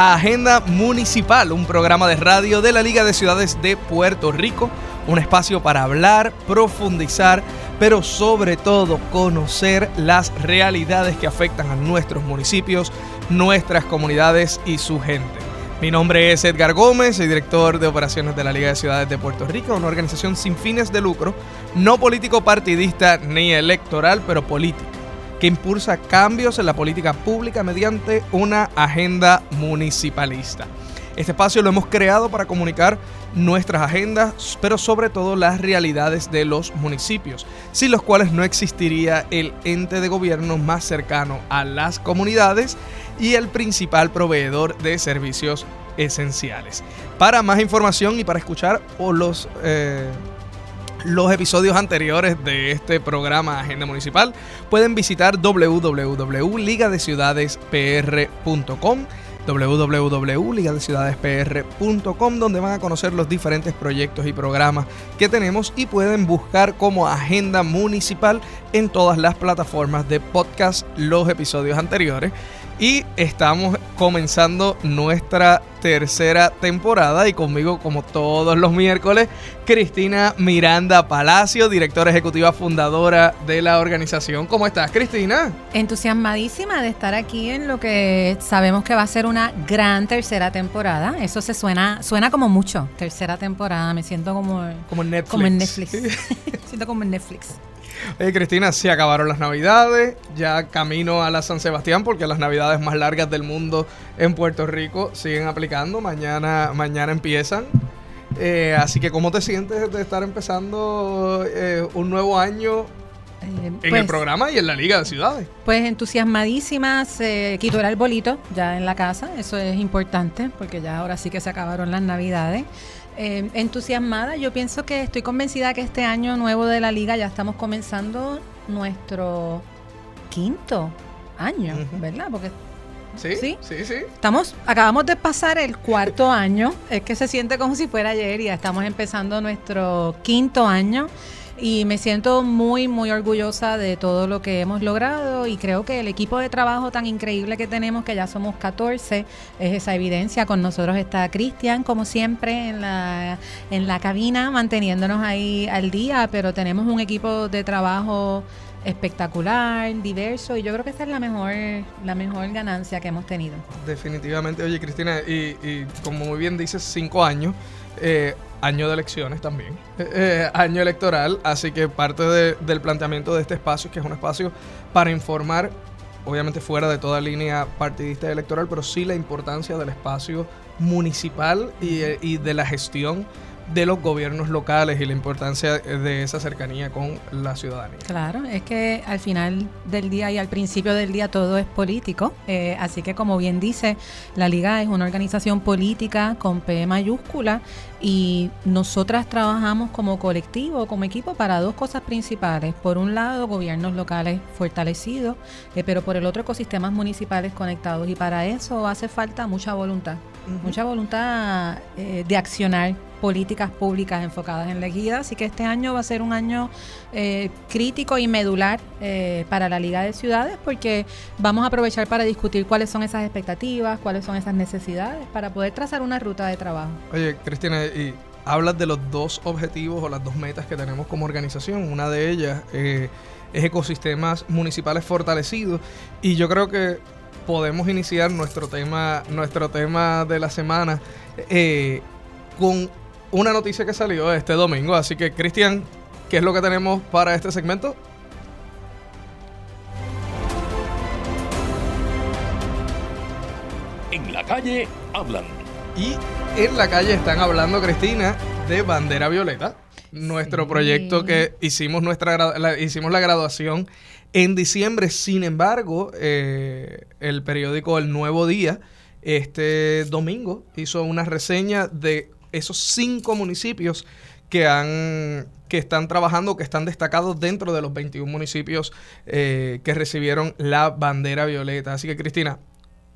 Agenda Municipal, un programa de radio de la Liga de Ciudades de Puerto Rico. Un espacio para hablar, profundizar, pero sobre todo conocer las realidades que afectan a nuestros municipios, nuestras comunidades y su gente. Mi nombre es Edgar Gómez, soy director de operaciones de la Liga de Ciudades de Puerto Rico, una organización sin fines de lucro, no político partidista ni electoral, pero política que impulsa cambios en la política pública mediante una agenda municipalista. Este espacio lo hemos creado para comunicar nuestras agendas, pero sobre todo las realidades de los municipios, sin los cuales no existiría el ente de gobierno más cercano a las comunidades y el principal proveedor de servicios esenciales. Para más información y para escuchar o los... Eh, los episodios anteriores de este programa Agenda Municipal, pueden visitar www.ligadeciudadespr.com www.ligadeciudadespr.com donde van a conocer los diferentes proyectos y programas que tenemos y pueden buscar como agenda municipal en todas las plataformas de podcast los episodios anteriores y estamos comenzando nuestra tercera temporada y conmigo como todos los miércoles Cristina Miranda Palacio, directora ejecutiva fundadora de la organización. ¿Cómo estás Cristina? Entusiasmadísima de estar aquí en lo que sabemos que va a ser una gran tercera temporada. Eso se suena suena como mucho, tercera temporada. Me siento como, como en Netflix. Como en Netflix. siento como en Netflix. Oye, Cristina, se acabaron las navidades, ya camino a la San Sebastián porque las navidades más largas del mundo en Puerto Rico siguen aplicando, mañana, mañana empiezan. Eh, así que, ¿cómo te sientes de estar empezando eh, un nuevo año eh, en el pues programa y en la Liga de Ciudades. Pues entusiasmadísima, se quitó el arbolito ya en la casa, eso es importante porque ya ahora sí que se acabaron las navidades. Eh, entusiasmada. Yo pienso que estoy convencida que este año nuevo de la liga ya estamos comenzando nuestro quinto año, ¿verdad? Porque Sí, sí, sí, Estamos, acabamos de pasar el cuarto año, es que se siente como si fuera ayer y ya estamos empezando nuestro quinto año y me siento muy, muy orgullosa de todo lo que hemos logrado y creo que el equipo de trabajo tan increíble que tenemos, que ya somos 14, es esa evidencia. Con nosotros está Cristian, como siempre, en la, en la cabina, manteniéndonos ahí al día, pero tenemos un equipo de trabajo espectacular, diverso y yo creo que esta es la mejor, la mejor ganancia que hemos tenido. Definitivamente, oye Cristina, y, y como muy bien dices, cinco años. Eh, año de elecciones también, eh, eh, año electoral, así que parte del planteamiento de este espacio, que es un espacio para informar, obviamente fuera de toda línea partidista y electoral, pero sí la importancia del espacio municipal y, y de la gestión de los gobiernos locales y la importancia de esa cercanía con la ciudadanía. Claro, es que al final del día y al principio del día todo es político, eh, así que como bien dice, la Liga es una organización política con P mayúscula y nosotras trabajamos como colectivo, como equipo para dos cosas principales. Por un lado, gobiernos locales fortalecidos, eh, pero por el otro, ecosistemas municipales conectados y para eso hace falta mucha voluntad, mucha voluntad eh, de accionar políticas públicas enfocadas en la equidad. Así que este año va a ser un año eh, crítico y medular eh, para la Liga de Ciudades porque vamos a aprovechar para discutir cuáles son esas expectativas, cuáles son esas necesidades para poder trazar una ruta de trabajo. Oye, Cristina, y hablas de los dos objetivos o las dos metas que tenemos como organización. Una de ellas eh, es ecosistemas municipales fortalecidos y yo creo que podemos iniciar nuestro tema, nuestro tema de la semana con una noticia que salió este domingo. Así que, Cristian, ¿qué es lo que tenemos para este segmento? En la calle hablan. Y en la calle están hablando, Cristina, de Bandera Violeta. Nuestro proyecto que hicimos, nuestra, la, hicimos la graduación en diciembre. Sin embargo, eh, el periódico El Nuevo Día este domingo hizo una reseña de esos cinco municipios que han que están trabajando, que están destacados dentro de los 21 municipios eh, que recibieron la bandera violeta. Así que Cristina,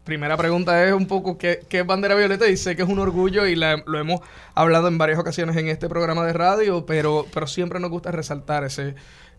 primera pregunta es un poco ¿qué, es bandera violeta? Y sé que es un orgullo y lo hemos hablado en varias ocasiones en este programa de radio, pero, pero siempre nos gusta resaltar ese,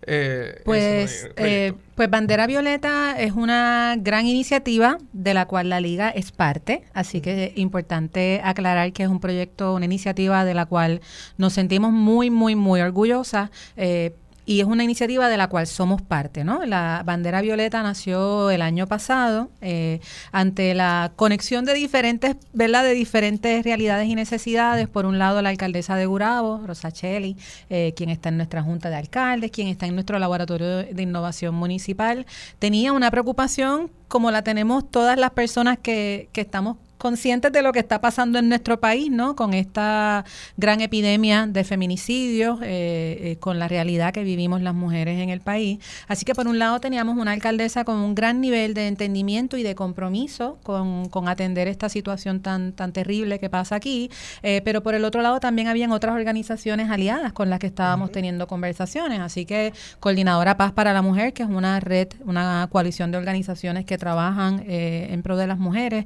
eh, pues, eh, pues Bandera Violeta es una gran iniciativa de la cual la liga es parte, así que es importante aclarar que es un proyecto, una iniciativa de la cual nos sentimos muy, muy, muy orgullosas. Eh, y es una iniciativa de la cual somos parte, ¿no? La bandera violeta nació el año pasado eh, ante la conexión de diferentes, ¿verdad? De diferentes realidades y necesidades. Por un lado, la alcaldesa de Gurabo, Rosa Cheli, eh, quien está en nuestra junta de alcaldes, quien está en nuestro laboratorio de innovación municipal, tenía una preocupación como la tenemos todas las personas que, que estamos conscientes de lo que está pasando en nuestro país, ¿no? Con esta gran epidemia de feminicidios, eh, eh, con la realidad que vivimos las mujeres en el país. Así que por un lado teníamos una alcaldesa con un gran nivel de entendimiento y de compromiso con, atender esta situación tan, tan terrible que pasa aquí, eh, pero por el otro lado también habían otras organizaciones aliadas con las que estábamos teniendo conversaciones. Así que Coordinadora Paz para la Mujer, que es una red, una coalición de organizaciones que trabajan en pro de las mujeres,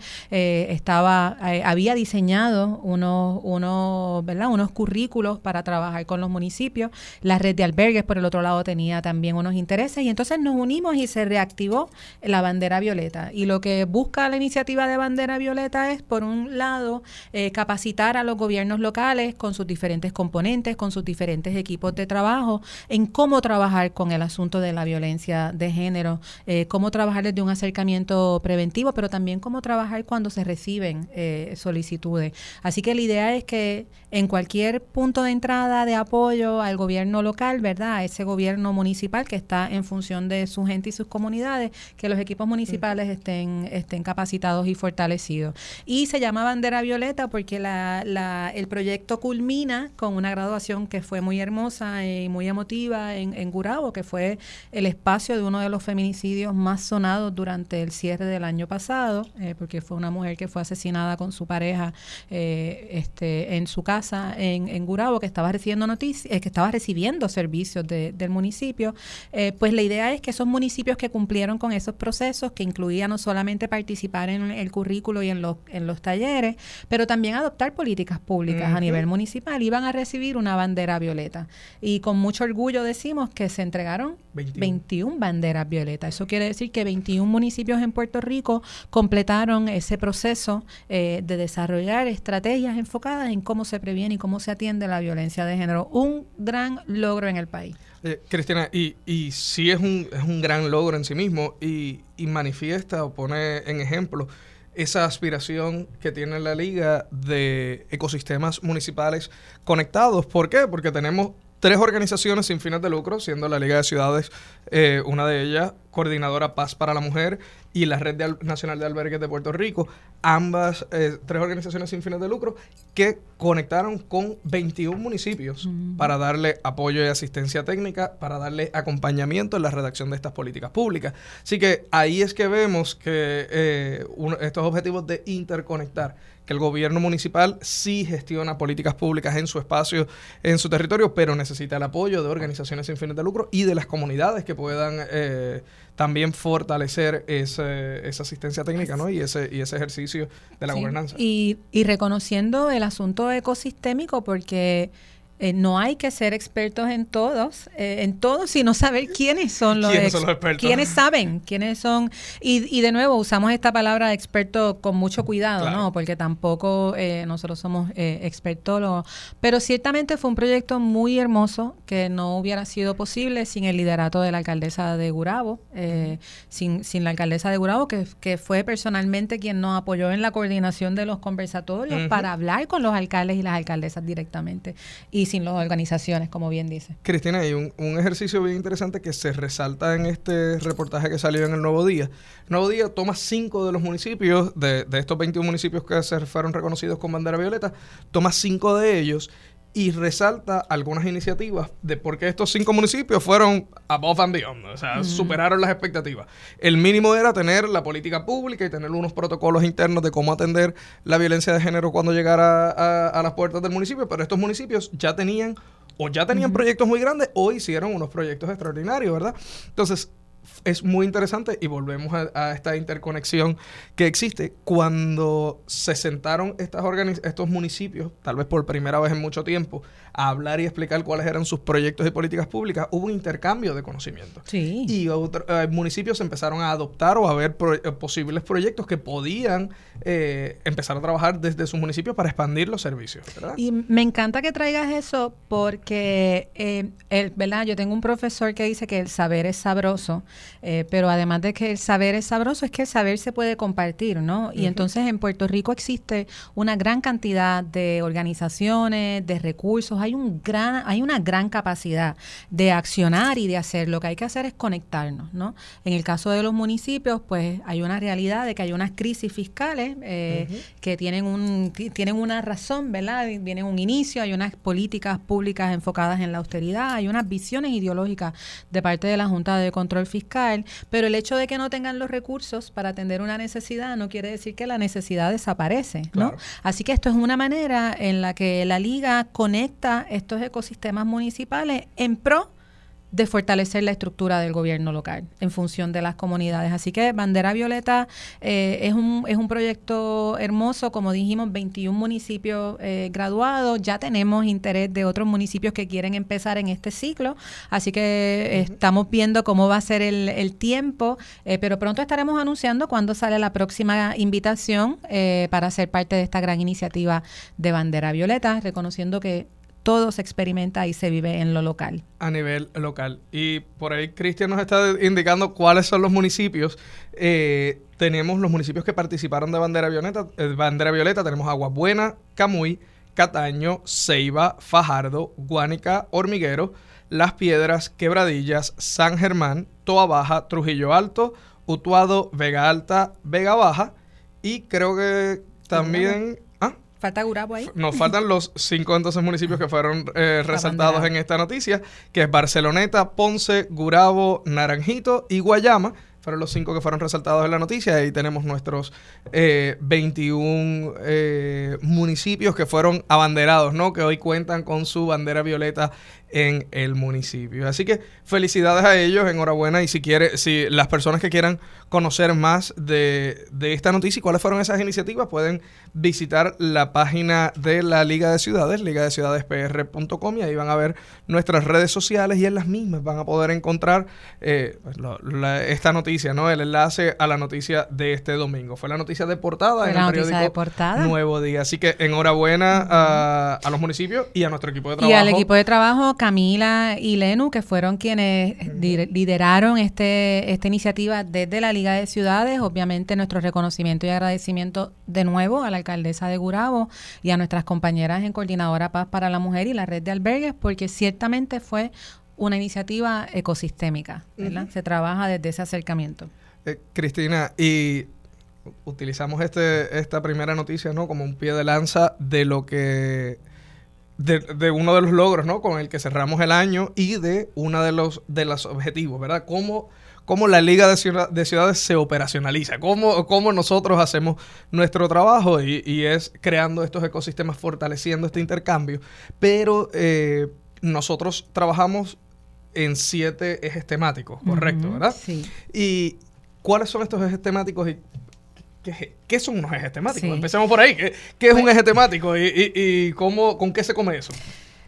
estaba, eh, había diseñado unos, unos, ¿verdad? unos currículos para trabajar con los municipios. La red de albergues, por el otro lado, tenía también unos intereses y entonces nos unimos y se reactivó la bandera violeta. Y lo que busca la iniciativa de bandera violeta es, por un lado, eh, capacitar a los gobiernos locales con sus diferentes componentes, con sus diferentes equipos de trabajo, en cómo trabajar con el asunto de la violencia de género, eh, cómo trabajar desde un acercamiento preventivo, pero también cómo trabajar cuando se recibe eh, solicitudes. Así que la idea es que en cualquier punto de entrada de apoyo al gobierno local, ¿verdad? A ese gobierno municipal que está en función de su gente y sus comunidades, que los equipos municipales estén, estén capacitados y fortalecidos. Y se llama Bandera Violeta porque la, el proyecto culmina con una graduación que fue muy hermosa y muy emotiva en, en Gurabo, que fue el espacio de uno de los feminicidios más sonados durante el cierre del año pasado, eh, porque fue una mujer que fue asesinada con su pareja eh, este, en su casa en, en Gurabo, que estaba recibiendo noticias, eh, que estaba recibiendo servicios del municipio, eh, pues la idea es que esos municipios que cumplieron con esos procesos, que incluían no solamente participar en el currículo y en los, en los talleres, pero también adoptar políticas públicas a nivel municipal, iban a recibir una bandera violeta. Y con mucho orgullo decimos que se entregaron 21, banderas violetas. Eso quiere decir que 21 municipios en Puerto Rico completaron ese proceso eh, de desarrollar estrategias enfocadas en cómo se previene y cómo se atiende la violencia de género. Un gran logro en el país. Eh, Cristina, y, y sí es un, es un gran logro en sí mismo y, y manifiesta o pone en ejemplo esa aspiración que tiene la liga de ecosistemas municipales conectados. ¿Por qué? Porque tenemos tres organizaciones sin fines de lucro, siendo la Liga de Ciudades eh, una de ellas, Coordinadora Paz para la Mujer y la Red Nacional de Albergues de Puerto Rico, ambas eh, tres organizaciones sin fines de lucro que conectaron con 21 municipios para darle apoyo y asistencia técnica, para darle acompañamiento en la redacción de estas políticas públicas. Así que ahí es que vemos que eh, estos objetivos de interconectar que el gobierno municipal sí gestiona políticas públicas en su espacio, en su territorio, pero necesita el apoyo de organizaciones sin fines de lucro y de las comunidades que puedan eh, también fortalecer ese, esa asistencia técnica ¿no? y, ese, y ese ejercicio de la gobernanza. Y, y reconociendo el asunto ecosistémico, porque eh, no hay que ser expertos en todos, eh, en todos, sino saber quiénes son los, expertos. Quiénes saben, quiénes son. Y, y de nuevo, usamos esta palabra experto con mucho cuidado, ¿no? Porque tampoco eh, nosotros somos expertólogos. Pero ciertamente fue un proyecto muy hermoso que no hubiera sido posible sin el liderato de la alcaldesa de Gurabo, sin, sin la alcaldesa de Gurabo, que, que, fue personalmente quien nos apoyó en la coordinación de los conversatorios para hablar con los alcaldes y las alcaldesas directamente. Y sin las organizaciones, como bien dice. Cristina, hay un, ejercicio bien interesante que se resalta en este reportaje que salió en el Nuevo Día. Nuevo Día toma cinco de los municipios, de, de estos 21 municipios que se fueron reconocidos con bandera violeta, toma cinco de ellos y resalta algunas iniciativas de por qué estos cinco municipios fueron above and beyond, o sea, superaron las expectativas. El mínimo era tener la política pública y tener unos protocolos internos de cómo atender la violencia de género cuando llegara a, las puertas del municipio, pero estos municipios ya tenían o ya tenían proyectos muy grandes o hicieron unos proyectos extraordinarios, ¿verdad? Entonces, es muy interesante y volvemos a, esta interconexión que existe cuando se sentaron estas estos municipios, tal vez por primera vez en mucho tiempo, a hablar y explicar cuáles eran sus proyectos y políticas públicas, hubo un intercambio de conocimiento. Sí. Y eh, municipios empezaron a adoptar o a ver eh, posibles proyectos que podían eh, empezar a trabajar desde sus municipios para expandir los servicios. Y me encanta que traigas eso porque, el, ¿verdad? Yo tengo un profesor que dice que el saber es sabroso eh, pero además de que el saber es sabroso, es que el saber se puede compartir, ¿no? Y entonces en Puerto Rico existe una gran cantidad de organizaciones, de recursos, hay, un gran, hay una gran capacidad de accionar y de hacer. Lo que hay que hacer es conectarnos, ¿no? En el caso de los municipios, pues hay una realidad de que hay unas crisis fiscales eh, que tienen, un, tienen una razón, ¿verdad? Vienen un inicio, hay unas políticas públicas enfocadas en la austeridad, hay unas visiones ideológicas de parte de la Junta de Control Fiscal pero el hecho de que no tengan los recursos para atender una necesidad no quiere decir que la necesidad desaparece, ¿no? Así que esto es una manera en la que la liga conecta estos ecosistemas municipales en pro de fortalecer la estructura del gobierno local en función de las comunidades. Así que Bandera Violeta eh, es, un, es un proyecto hermoso, como dijimos, 21 municipios eh, graduados, ya tenemos interés de otros municipios que quieren empezar en este ciclo, así que estamos viendo cómo va a ser el, el tiempo, eh, pero pronto estaremos anunciando cuándo sale la próxima invitación para ser parte de esta gran iniciativa de Bandera Violeta, reconociendo que todo se experimenta y se vive en lo local. A nivel local. Y por ahí Cristian nos está indicando cuáles son los municipios. Eh, tenemos los municipios que participaron de Bandera Violeta. Eh, Bandera Violeta tenemos Agua Buena, Camuy, Cataño, Ceiba, Fajardo, Guánica, Hormiguero, Las Piedras, Quebradillas, San Germán, Toa Baja, Trujillo Alto, Utuado, Vega Alta, Vega Baja y creo que también Falta Gurabo ahí. Nos faltan los cinco entonces municipios que fueron eh, resaltados en esta noticia, que es Barceloneta, Ponce, Gurabo, Naranjito y Guayama fueron los cinco que fueron resaltados en la noticia. Ahí tenemos nuestros 21 eh, eh, municipios que fueron abanderados, ¿no? Que hoy cuentan con su bandera violeta en el municipio. Así que felicidades a ellos, enhorabuena. Y si quiere, si las personas que quieran conocer más de, esta noticia y cuáles fueron esas iniciativas, pueden visitar la página de la Liga de Ciudades, liga de ciudadespr.com, y ahí van a ver nuestras redes sociales y en las mismas van a poder encontrar eh, pues, esta noticia, ¿no? El enlace a la noticia de este domingo. Fue la noticia de portada en el periódico Nuevo Día. Así que enhorabuena a, a, los municipios y a nuestro equipo de trabajo. Y al equipo de trabajo Camila y Lenu, que fueron quienes lideraron este, esta iniciativa desde la Liga de Ciudades. Obviamente nuestro reconocimiento y agradecimiento de nuevo a la alcaldesa de Gurabo y a nuestras compañeras en Coordinadora Paz para la Mujer y la red de albergues, porque ciertamente fue una iniciativa ecosistémica, Se trabaja desde ese acercamiento. Eh, Cristina, y utilizamos este, esta primera noticia ¿no? como un pie de lanza de lo que de, uno de los logros, ¿no? Con el que cerramos el año y de uno de los, de los objetivos, ¿verdad? Cómo, cómo la Liga de, de Ciudades se operacionaliza, cómo, cómo, nosotros hacemos nuestro trabajo y, es creando estos ecosistemas, fortaleciendo este intercambio. Pero eh, nosotros trabajamos en siete ejes temáticos, correcto, ¿verdad? Sí. Y ¿cuáles son estos ejes temáticos y ¿Qué, son unos ejes temáticos? Empecemos por ahí. ¿Qué, es un pues eje temático y, cómo, con qué se come eso?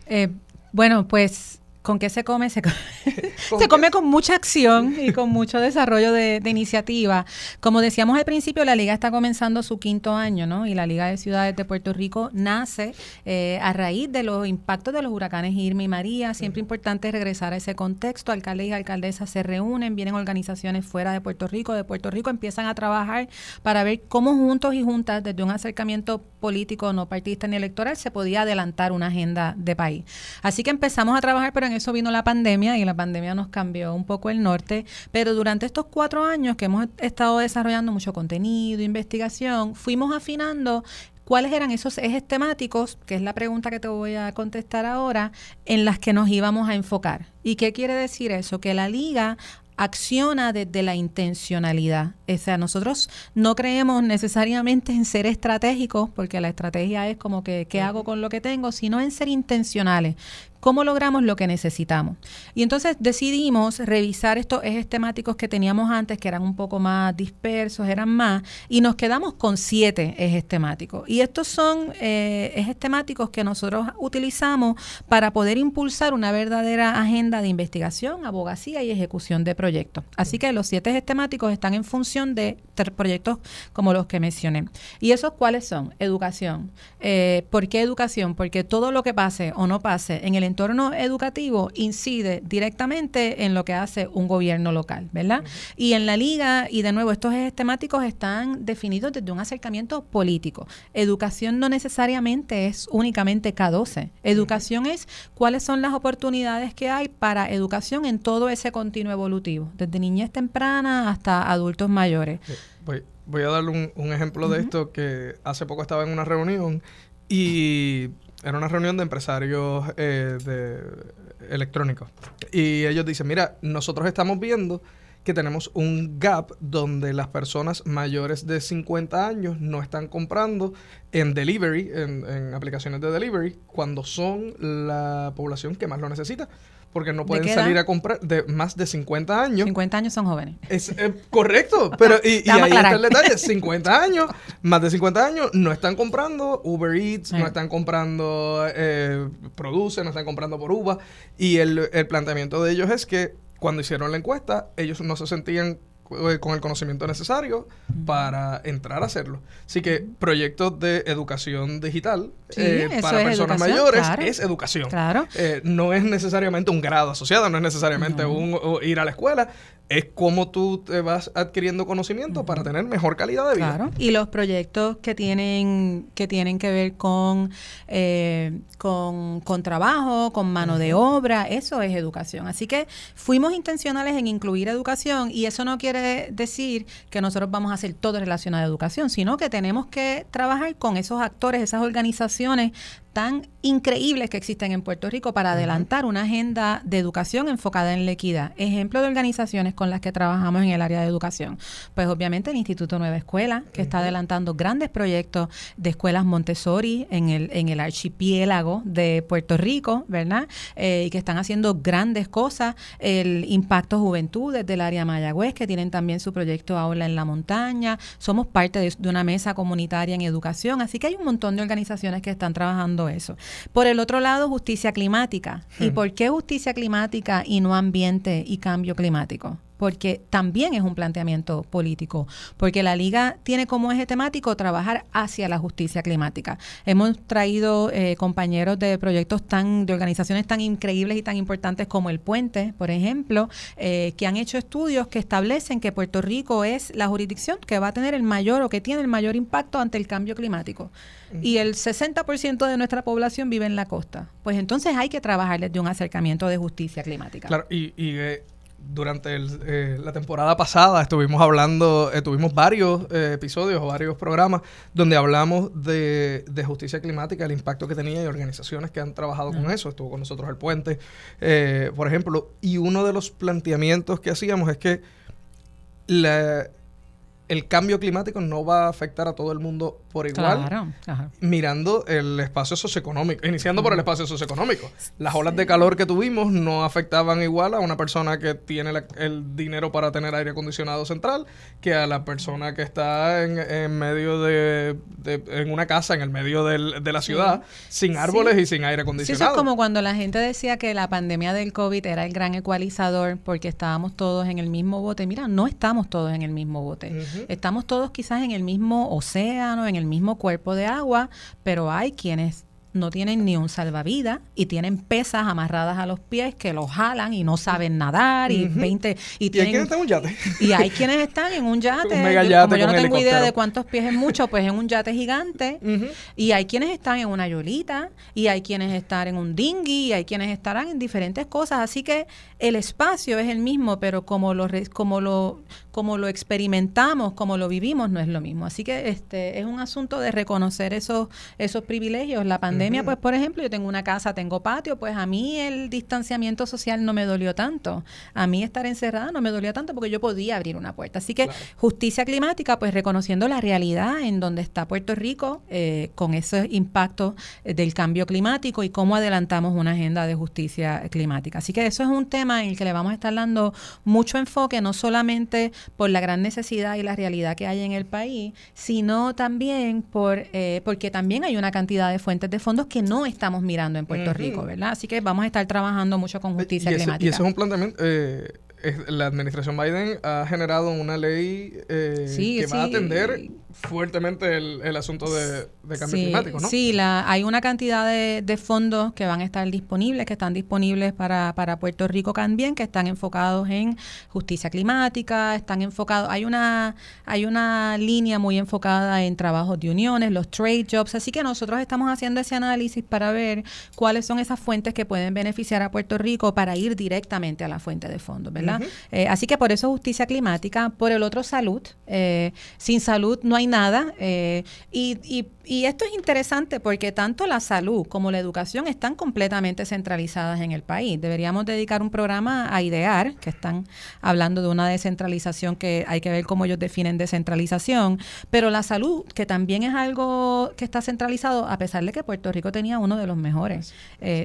Eh, bueno, pues ¿Con qué se come? Se come, se come con mucha acción y con mucho desarrollo de, iniciativa. Como decíamos al principio, la liga está comenzando su quinto año, ¿no? Y la Liga de Ciudades de Puerto Rico nace eh, a raíz de los impactos de los huracanes Irma y María. Siempre importante regresar a ese contexto. Alcaldes y alcaldesas se reúnen, vienen organizaciones fuera de Puerto Rico, de Puerto Rico, empiezan a trabajar para ver cómo juntos y juntas, desde un acercamiento político, no partidista ni electoral, se podía adelantar una agenda de país. Así que empezamos a trabajar, pero eso vino la pandemia y la pandemia nos cambió un poco el norte, pero durante estos cuatro años que hemos estado desarrollando mucho contenido, investigación, fuimos afinando cuáles eran esos ejes temáticos, que es la pregunta que te voy a contestar ahora, en las que nos íbamos a enfocar. ¿Y qué quiere decir eso? Que la liga acciona desde la intencionalidad. O sea, nosotros no creemos necesariamente en ser estratégicos, porque la estrategia es como que qué hago con lo que tengo, sino en ser intencionales. ¿Cómo logramos lo que necesitamos? Y entonces decidimos revisar estos ejes temáticos que teníamos antes, que eran un poco más dispersos, eran más, y nos quedamos con siete ejes temáticos. Y estos son eh, ejes temáticos que nosotros utilizamos para poder impulsar una verdadera agenda de investigación, abogacía y ejecución de proyectos. Así que los siete ejes temáticos están en función de proyectos como los que mencioné. ¿Y esos cuáles son? Educación. Eh, ¿Por qué educación? Porque todo lo que pase o no pase en el entorno educativo incide directamente en lo que hace un gobierno local, ¿verdad? Y en la liga, y de nuevo, estos ejes temáticos están definidos desde un acercamiento político. Educación no necesariamente es únicamente K12. Educación es cuáles son las oportunidades que hay para educación en todo ese continuo evolutivo, desde niñez temprana hasta adultos mayores. Voy, voy a darle un, ejemplo de esto que hace poco estaba en una reunión y era una reunión de empresarios eh, de electrónicos. Y ellos dicen, mira, nosotros estamos viendo que tenemos un gap donde las personas mayores de 50 años no están comprando en delivery, en, en aplicaciones de delivery, cuando son la población que más lo necesita porque no pueden salir a comprar de más de 50 años. 50 años son jóvenes. Es eh, correcto, pero y, ahí está el detalle, 50 años, más de 50 años no están comprando Uber Eats, no están comprando eh, Produce, no están comprando por Uva y el, el planteamiento de ellos es que cuando hicieron la encuesta, ellos no se sentían eh, con el conocimiento necesario para entrar a hacerlo. Así que proyectos de educación digital eh, para personas mayores es educación. Claro. Eh, no es necesariamente un grado asociado, no es necesariamente un, ir a la escuela, es cómo tú te vas adquiriendo conocimiento para tener mejor calidad de vida. Claro. Y los proyectos que tienen que tienen que ver con, eh, con, trabajo, con mano de obra, eso es educación. Así que fuimos intencionales en incluir educación y eso no quiere decir que nosotros vamos a hacer todo relacionado a educación, sino que tenemos que trabajar con esos actores, esas organizaciones tan increíbles que existen en Puerto Rico para adelantar una agenda de educación enfocada en la equidad. Ejemplo de organizaciones con las que trabajamos en el área de educación. Pues obviamente el Instituto Nueva Escuela, que está adelantando grandes proyectos de escuelas Montessori en el, en el archipiélago de Puerto Rico, ¿verdad? Eh, y que están haciendo grandes cosas. El Impacto Juventudes del área Mayagüez, que tienen también su proyecto Aula en la Montaña. Somos parte de, de una mesa comunitaria en educación. Así que hay un montón de organizaciones que están trabajando eso. Por el otro lado, justicia climática. ¿Y por qué justicia climática y no ambiente y cambio climático? Porque también es un planteamiento político, porque la liga tiene como eje temático trabajar hacia la justicia climática. Hemos traído eh, compañeros de proyectos tan, de organizaciones tan increíbles y tan importantes como el Puente, por ejemplo, eh, que han hecho estudios que establecen que Puerto Rico es la jurisdicción que va a tener el mayor o que tiene el mayor impacto ante el cambio climático. Y el 60% de nuestra población vive en la costa. Pues entonces hay que trabajar desde un acercamiento de justicia climática. Claro, y, y eh, durante eh, la temporada pasada estuvimos hablando, eh, tuvimos varios eh, episodios o varios programas donde hablamos de, justicia climática, el impacto que tenía y organizaciones que han trabajado con eso. Estuvo con nosotros el puente, por ejemplo. Y uno de los planteamientos que hacíamos es que la, el cambio climático no va a afectar a todo el mundo por igual, mirando el espacio socioeconómico, iniciando por el espacio socioeconómico. Las olas de calor que tuvimos no afectaban igual a una persona que tiene el dinero para tener aire acondicionado central que a la persona que está en, medio de, en una casa, en el medio de la ciudad, sin árboles y sin aire acondicionado. Sí, eso es como cuando la gente decía que la pandemia del COVID era el gran ecualizador porque estábamos todos en el mismo bote. Mira, no estamos todos en el mismo bote. Estamos todos quizás en el mismo océano, en el mismo cuerpo de agua, pero hay quienes no tienen ni un salvavidas y tienen pesas amarradas a los pies que los jalan y no saben nadar y 20 y, tienen, hay quienes están en un yate y hay quienes están en un yate, yo, como yo no tengo idea de cuántos pies es mucho pues en un yate gigante. Y hay quienes están en una yolita y hay quienes están en un dinghy y hay quienes estarán en diferentes cosas. Así que el espacio es el mismo pero como lo como lo como lo experimentamos, como lo vivimos, no es lo mismo. Así que este es un asunto de reconocer esos, esos privilegios. La pandemia, pues, por ejemplo, yo tengo una casa, tengo patio, pues a mí el distanciamiento social no me dolió tanto. A mí estar encerrada no me dolió tanto porque yo podía abrir una puerta. Así que justicia climática, pues reconociendo la realidad en donde está Puerto Rico eh, con ese impacto eh, del cambio climático y cómo adelantamos una agenda de justicia climática. Así que eso es un tema en el que le vamos a estar dando mucho enfoque, no solamente por la gran necesidad y la realidad que hay en el país, sino también por eh, porque también hay una cantidad de fuentes de fondos que no estamos mirando en Puerto Rico, ¿verdad? Así que vamos a estar trabajando mucho con justicia climática. Y eso es un planteamiento... Eh, la administración Biden ha generado una ley eh, que va a atender fuertemente el, asunto de, cambio climático, ¿no? Sí, la, hay una cantidad de, fondos que van a estar disponibles, que están disponibles para, para Puerto Rico también, que están enfocados en justicia climática, están enfocados, hay una, hay una línea muy enfocada en trabajos de uniones, los trade jobs, así que nosotros estamos haciendo ese análisis para ver cuáles son esas fuentes que pueden beneficiar a Puerto Rico para ir directamente a la fuente de fondos, ¿verdad? Eh, así que por eso justicia climática, por el otro salud, eh, sin salud no hay nada. Eh, y, y, esto es interesante porque tanto la salud como la educación están completamente centralizadas en el país. Deberíamos dedicar un programa a idear, que están hablando de una descentralización que hay que ver cómo ellos definen descentralización, pero la salud, que también es algo que está centralizado, a pesar de que Puerto Rico tenía uno de los mejores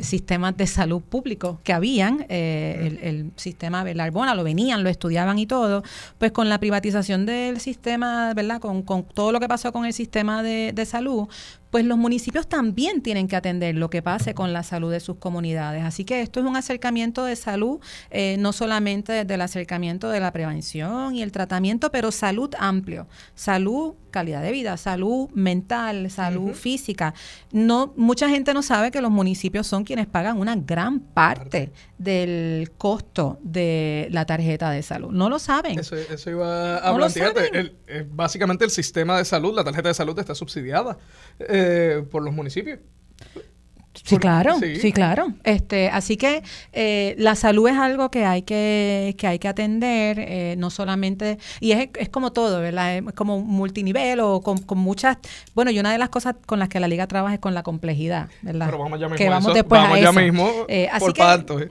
sistemas de salud públicos que habían, eh, el, sistema Belarbona, lo venían, lo estudiaban y todo, pues con la privatización del sistema, ¿verdad? Con, con todo lo que pasó con el sistema de, salud, pues los municipios también tienen que atender lo que pase con la salud de sus comunidades. Así que esto es un acercamiento de salud, eh, no solamente desde el acercamiento de la prevención y el tratamiento, pero salud amplio, salud calidad de vida, salud mental, salud física. No, mucha gente no sabe que los municipios son quienes pagan una gran parte del costo de la tarjeta de salud. No lo saben. Eso, iba a plantearte. Eh, básicamente el sistema de salud, la tarjeta de salud está subsidiada eh, por los municipios. Sí, claro, sí. claro. Este, así que eh, la salud es algo que hay que, que hay que atender, eh, no solamente, y es, es, como todo, ¿verdad? Es como multinivel o con, muchas, bueno, y una de las cosas con las que la liga trabaja es con la complejidad, ¿verdad? Pero vamos ya mismo que vamos después vamos ya mismo eh, así que.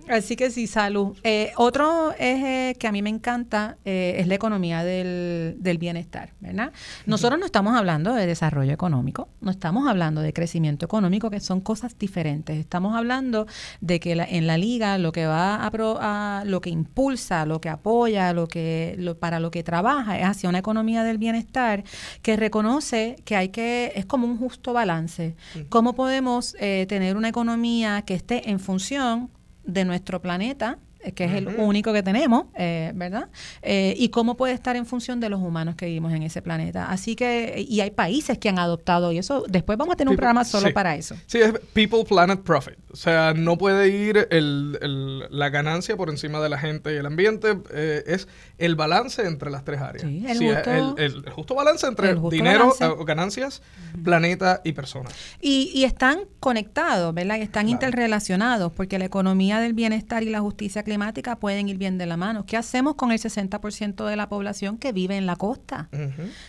Así que sí, salud. otro eje que a mí me encanta es la economía del, del bienestar, ¿verdad? Nosotros no estamos hablando de desarrollo económico, no estamos hablando de crecimiento económico, que son cosas diferentes Estamos hablando de que en la liga lo que va a, lo que impulsa, lo que apoya, lo que para lo que trabaja es hacia una economía del bienestar que reconoce que hay que es como un justo balance. ¿Cómo podemos eh, tener una economía que esté en función de nuestro planeta? Que es el único que tenemos, eh, ¿verdad? Eh, y cómo puede estar en función de los humanos que vivimos en ese planeta. Así que, y hay países que han adoptado, y eso, después vamos a tener un programa solo para eso. Sí, es People, Planet, Profit. O sea, no puede ir el, la ganancia por encima de la gente y el ambiente, eh, es el balance entre las tres áreas. Sí, el, justo, el, justo, balance entre dinero, ganancias, planeta y personas. Y, y están conectados, ¿verdad? Y están interrelacionados, porque la economía del bienestar y la justicia climática climática pueden ir bien de la mano. ¿Qué hacemos con el 60% de la población que vive en la costa?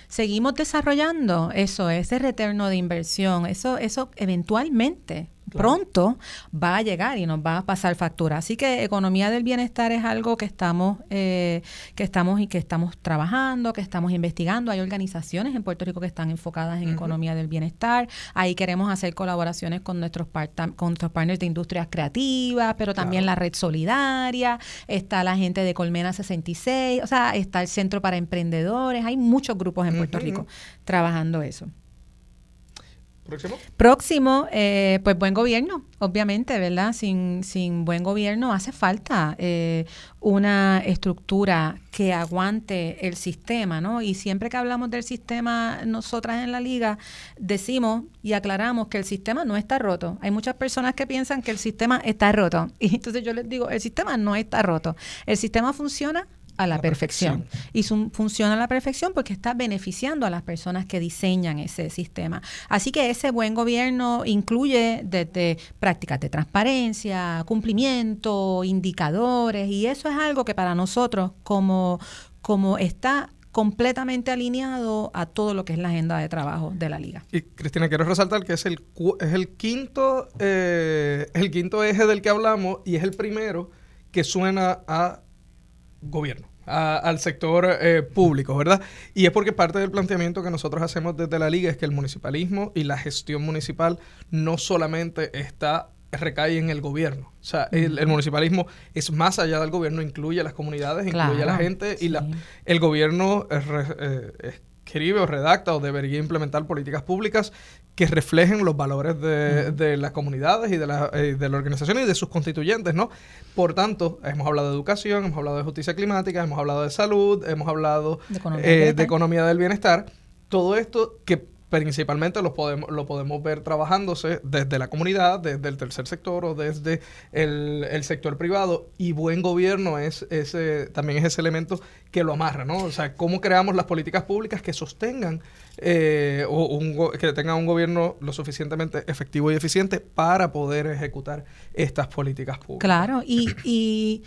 Seguimos desarrollando eso, ese retorno de inversión, eso, eso eventualmente pronto va a llegar y nos va a pasar factura. Así que economía del bienestar es algo que estamos, eh, que estamos y que estamos trabajando, que estamos investigando. Hay organizaciones en Puerto Rico que están enfocadas en economía del bienestar. Ahí queremos hacer colaboraciones con nuestros, con nuestros partners de industrias creativas, pero también la red solidaria, está la gente de Colmena 66, o sea, está el Centro para Emprendedores. Hay muchos grupos en Puerto Rico trabajando eso. Próximo. Eh, pues buen gobierno, obviamente, ¿verdad? Sin, sin buen gobierno hace falta eh, una estructura que aguante el sistema, ¿no? Y siempre que hablamos del sistema, nosotras en la liga decimos y aclaramos que el sistema no está roto. Hay muchas personas que piensan que el sistema está roto. Y entonces yo les digo, el sistema no está roto. El sistema funciona a la, perfección. Y funciona a la perfección porque está beneficiando a las personas que diseñan ese sistema. Así que ese buen gobierno incluye desde prácticas de transparencia, cumplimiento, indicadores, y eso es algo que para nosotros como como está completamente alineado a todo lo que es la agenda de trabajo de la liga. Y Cristina, quiero resaltar que es el, es el quinto eh, el quinto eje del que hablamos y es el primero que suena a gobierno. al sector eh, público, ¿verdad? Y es porque parte del planteamiento que nosotros hacemos desde la liga es que el municipalismo y la gestión municipal no solamente está recae en el gobierno. O sea, el, municipalismo es más allá del gobierno, incluye a las comunidades, incluye a la gente y la, el gobierno eh, escribe o redacta o debería implementar políticas públicas que reflejen los valores de, las comunidades y de la, eh, de la organización y de sus constituyentes, ¿no? Por tanto, hemos hablado de educación, hemos hablado de justicia climática, hemos hablado de salud, hemos hablado de economía eh, del bienestar. Todo esto que principalmente lo podemos, lo podemos ver trabajándose desde la comunidad, desde el tercer sector o desde el, sector privado. Y buen gobierno es ese, también es ese elemento que lo amarra, ¿no? O sea, cómo creamos las políticas públicas que sostengan eh, o un, que tengan un gobierno lo suficientemente efectivo y eficiente para poder ejecutar estas políticas públicas. Claro, y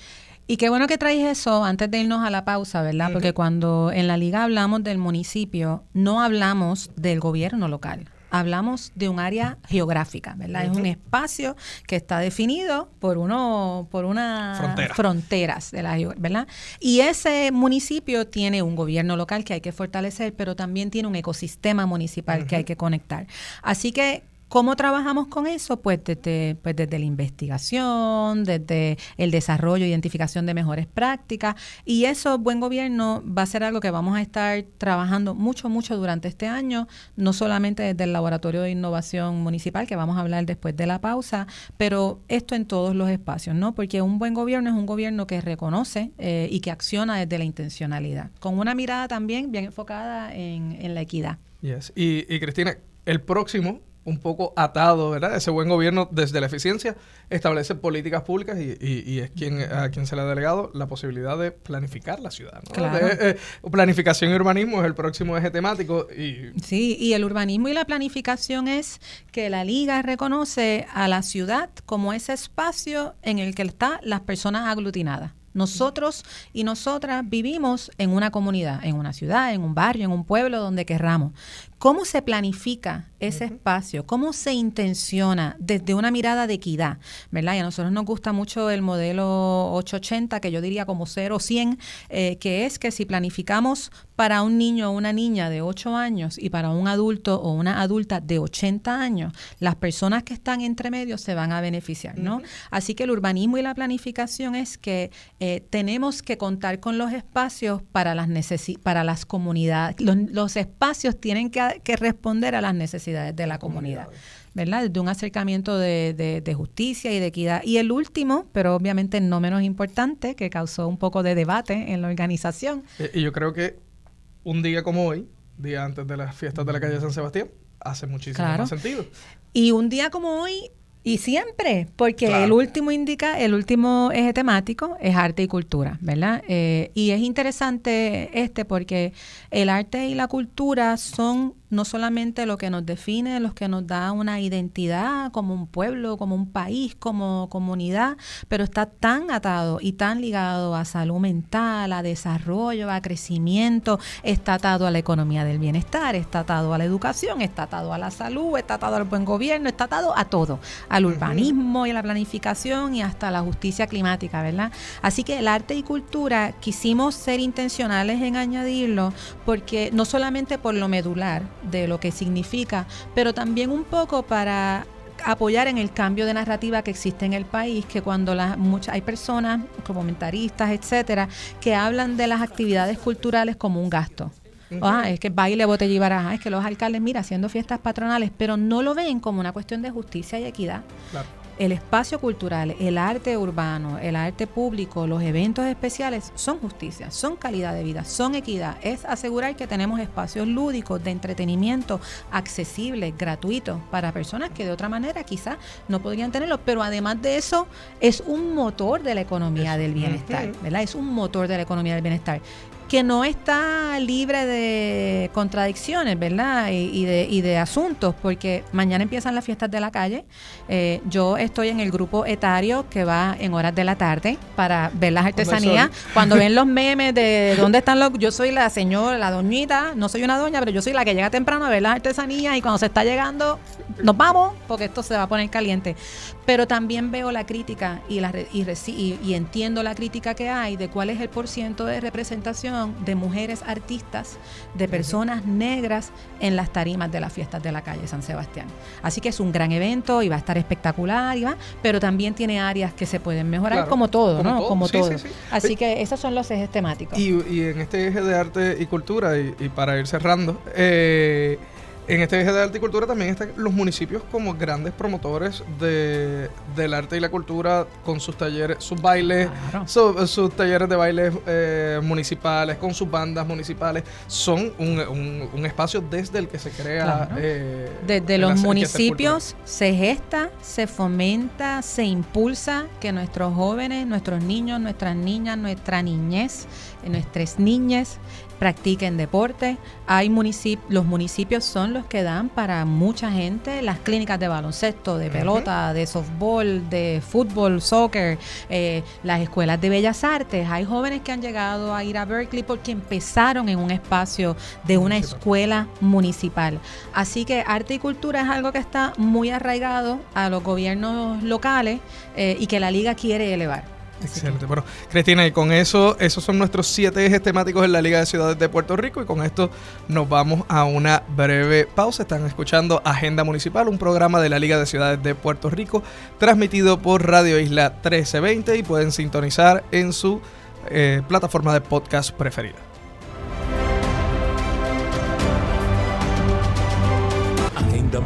y qué bueno que traes eso antes de irnos a la pausa, ¿verdad? Porque cuando en la liga hablamos del municipio, no hablamos del gobierno local. Hablamos de un área geográfica, ¿verdad? Es un espacio que está definido por uno, por unas fronteras de la ¿verdad? Y ese municipio tiene un gobierno local que hay que fortalecer, pero también tiene un ecosistema municipal que hay que conectar. Así que ¿Cómo trabajamos con eso? Pues desde, pues desde la investigación, desde el desarrollo, identificación de mejores prácticas. Y eso, buen gobierno, va a ser algo que vamos a estar trabajando mucho, mucho durante este año, no solamente desde el Laboratorio de Innovación Municipal, que vamos a hablar después de la pausa, pero esto en todos los espacios, ¿no? Porque un buen gobierno es un gobierno que reconoce eh, y que acciona desde la intencionalidad, con una mirada también bien enfocada en, en la equidad. Yes. Y, y Cristina, el próximo un poco atado, ¿verdad? Ese buen gobierno desde la eficiencia establece políticas públicas y, es quien a quien se le ha delegado la posibilidad de planificar la ciudad. ¿no? Eh, planificación y urbanismo es el próximo eje temático. Y... Sí, y el urbanismo y la planificación es que la liga reconoce a la ciudad como ese espacio en el que están las personas aglutinadas. Nosotros y nosotras vivimos en una comunidad, en una ciudad, en un barrio, en un pueblo, donde querramos. ¿Cómo se planifica ese espacio? ¿Cómo se intenciona desde una mirada de equidad? ¿Verdad? Y a nosotros nos gusta mucho el modelo 880, que yo diría como 0 100, eh, que es que si planificamos para un niño o una niña de 8 años y para un adulto o una adulta de 80 años, las personas que están entre medios se van a beneficiar, ¿no? Así que el urbanismo y la planificación es que eh, tenemos que contar con los espacios para las, para las comunidades. los espacios tienen que que responder a las necesidades de la comunidad. ¿verdad? De un acercamiento de, justicia y de equidad. Y el último, pero obviamente no menos importante, que causó un poco de debate en la organización. Eh, y yo creo que un día como hoy, día antes de las fiestas de la calle San Sebastián, hace muchísimo más sentido. Y un día como hoy y siempre, porque el último indica, el último eje temático es arte y cultura, ¿verdad? Eh, y es interesante este porque el arte y la cultura son no solamente lo que nos define, lo que nos da una identidad como un pueblo, como un país, como comunidad, pero está tan atado y tan ligado a salud mental, a desarrollo, a crecimiento, está atado a la economía del bienestar, está atado a la educación, está atado a la salud, está atado al buen gobierno, está atado a todo, al urbanismo y a la planificación y hasta la justicia climática, ¿verdad? Así que el arte y cultura quisimos ser intencionales en añadirlo porque no solamente por lo medular, de lo que significa, pero también un poco para apoyar en el cambio de narrativa que existe en el país, que cuando las muchas hay personas, comentaristas, etcétera, que hablan de las actividades culturales como un gasto. Ah, es que baile, botella y baraja, es que los alcaldes, mira, haciendo fiestas patronales, pero no lo ven como una cuestión de justicia y equidad. Claro el espacio cultural, el arte urbano, el arte público, los eventos especiales son justicia, son calidad de vida, son equidad. Es asegurar que tenemos espacios lúdicos de entretenimiento accesibles, gratuitos para personas que de otra manera quizás no podrían tenerlo. Pero además de eso, es un motor de la economía del bienestar, ¿verdad? Es un motor de la economía del bienestar que no está libre de contradicciones, ¿verdad? Y, de, y de asuntos, porque mañana empiezan las fiestas de la calle. Eh, yo estoy en el grupo etario que va en horas de la tarde para ver las artesanías. Cuando ven los memes de dónde están los... Yo soy la señora, la doñita, no soy una doña, pero yo soy la que llega temprano a ver las artesanías y cuando se está llegando, nos vamos, porque esto se va a poner caliente. Pero también veo la crítica y, la, y, y, entiendo la crítica que hay de cuál es el porciento de representación de mujeres artistas, de personas negras en las tarimas de las fiestas de la calle San Sebastián. Así que es un gran evento y va a estar espectacular, y va, pero también tiene áreas que se pueden mejorar, como todo, ¿no? Como todo. Así que esos son los ejes temáticos. Y, en este eje de arte y cultura, y, para ir cerrando, eh, en este eje de arte y cultura también están los municipios como grandes promotores de, del arte y la cultura con sus talleres, sus bailes, sus talleres de bailes eh, municipales, con sus bandas municipales. Son un, un, espacio desde el que se crea. Eh, desde los municipios se gesta, se fomenta, se impulsa que nuestros jóvenes, nuestros niños, nuestras niñas, nuestra niñez, nuestras niñas practiquen deporte. Hay los municipios son los que dan para mucha gente las clínicas de baloncesto, de pelota, de softball, de fútbol, soccer, eh, las escuelas de bellas artes. Hay jóvenes que han llegado a ir a Berkeley porque empezaron en un espacio de una escuela municipal. Así que arte y cultura es algo que está muy arraigado a los gobiernos locales eh, y que la liga quiere elevar. Excelente. Bueno, Cristina, y con eso, esos son nuestros siete ejes temáticos en la Liga de Ciudades de Puerto Rico. Y con esto nos vamos a una breve pausa. Están escuchando Agenda Municipal, un programa de la Liga de Ciudades de Puerto Rico, transmitido por Radio Isla 1320 y pueden sintonizar en su eh, plataforma de podcast preferida.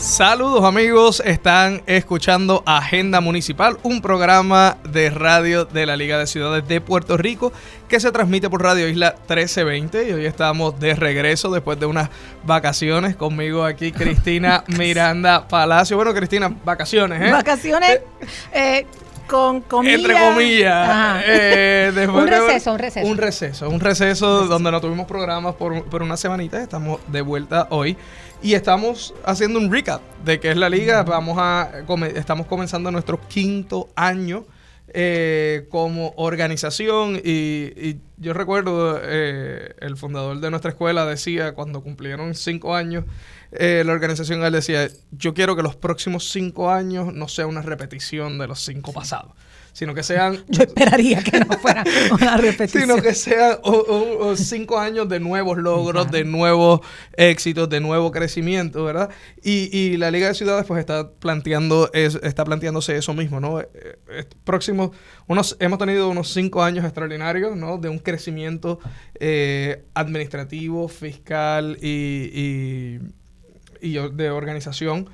Saludos amigos, están escuchando Agenda Municipal, un programa de radio de la Liga de Ciudades de Puerto Rico que se transmite por Radio Isla 1320 y hoy estamos de regreso después de unas vacaciones. Conmigo aquí Cristina Miranda Palacio. Bueno Cristina, vacaciones, ¿eh? Vacaciones. Eh, eh con comillas. Entre comillas. Eh, un receso, un receso. Un receso, un receso donde no tuvimos programas por, por una semanita. Estamos de vuelta hoy. Y estamos haciendo un recap de qué es la liga. Vamos a estamos comenzando nuestro quinto año eh, como organización. Y, yo recuerdo, eh, el fundador de nuestra escuela decía, cuando cumplieron cinco años, eh, la organización él decía, yo quiero que los próximos cinco años no sea una repetición de los cinco pasados sino que sean... Yo esperaría que no fuera una repetición. sino que sean cinco años de nuevos logros, de nuevos éxitos, de nuevo crecimiento, ¿verdad? Y, la Liga de Ciudades pues está planteando está planteándose eso mismo, ¿no? Eh, eh, próximo, unos, hemos tenido unos cinco años extraordinarios, ¿no? De un crecimiento eh, administrativo, fiscal y, y de organización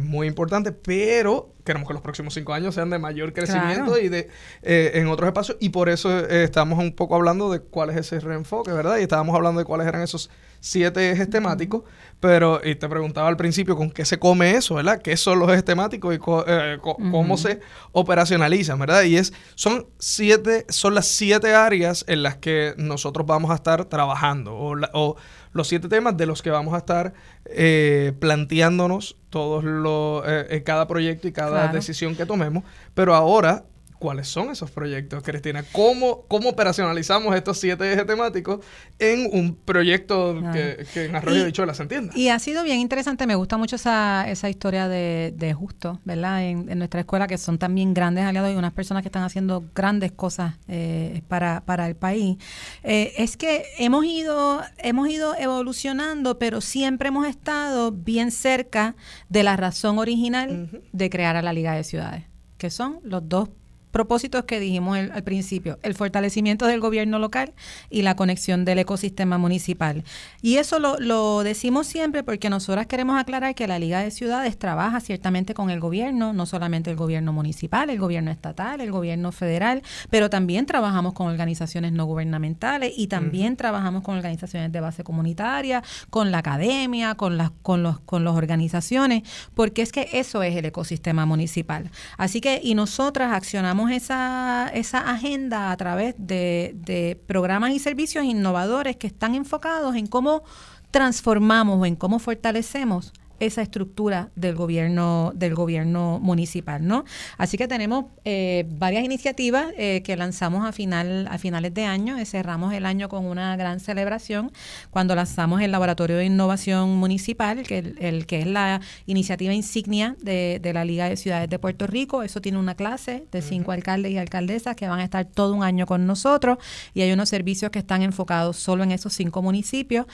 muy importante, pero queremos que los próximos cinco años sean de mayor crecimiento y de eh, en otros espacios y por eso eh, estamos un poco hablando de cuál es ese reenfoque, ¿verdad? Y estábamos hablando de cuáles eran esos siete ejes temáticos, pero y te preguntaba al principio con qué se come eso, ¿verdad? ¿Qué son los ejes temáticos y eh, cómo se operacionalizan, ¿verdad? Y es son siete son las siete áreas en las que nosotros vamos a estar trabajando o, o los siete temas de los que vamos a estar eh, planteándonos todos los, eh, cada proyecto y cada decisión que tomemos. Pero ahora ¿Cuáles son esos proyectos, Cristina? ¿Cómo, cómo operacionalizamos estos siete ejes temáticos en un proyecto que, en Arroyo de se entienda? Y ha sido bien interesante, me gusta mucho esa, esa historia de, de Justo, ¿verdad? En, nuestra escuela, que son también grandes aliados y unas personas que están haciendo grandes cosas eh, para, para el país. Eh, es que hemos ido, hemos ido evolucionando, pero siempre hemos estado bien cerca de la razón original de crear a la Liga de Ciudades, que son los dos propósitos que dijimos al principio, el fortalecimiento del gobierno local y la conexión del ecosistema municipal. Y eso lo, lo decimos siempre porque nosotras queremos aclarar que la Liga de Ciudades trabaja ciertamente con el gobierno, no solamente el gobierno municipal, el gobierno estatal, el gobierno federal, pero también trabajamos con organizaciones no gubernamentales y también trabajamos con organizaciones de base comunitaria, con la academia, con las con los con las organizaciones, porque es que eso es el ecosistema municipal. Así que y nosotras accionamos esa, esa agenda a través de, de programas y servicios innovadores que están enfocados en cómo transformamos o en cómo fortalecemos esa estructura del gobierno del gobierno municipal, ¿no? Así que tenemos eh, varias iniciativas eh, que lanzamos a final a finales de año, eh, cerramos el año con una gran celebración cuando lanzamos el laboratorio de innovación municipal, que el, que es la iniciativa insignia de, la Liga de Ciudades de Puerto Rico. Eso tiene una clase de cinco alcaldes y alcaldesas que van a estar todo un año con nosotros y hay unos servicios que están enfocados solo en esos cinco municipios,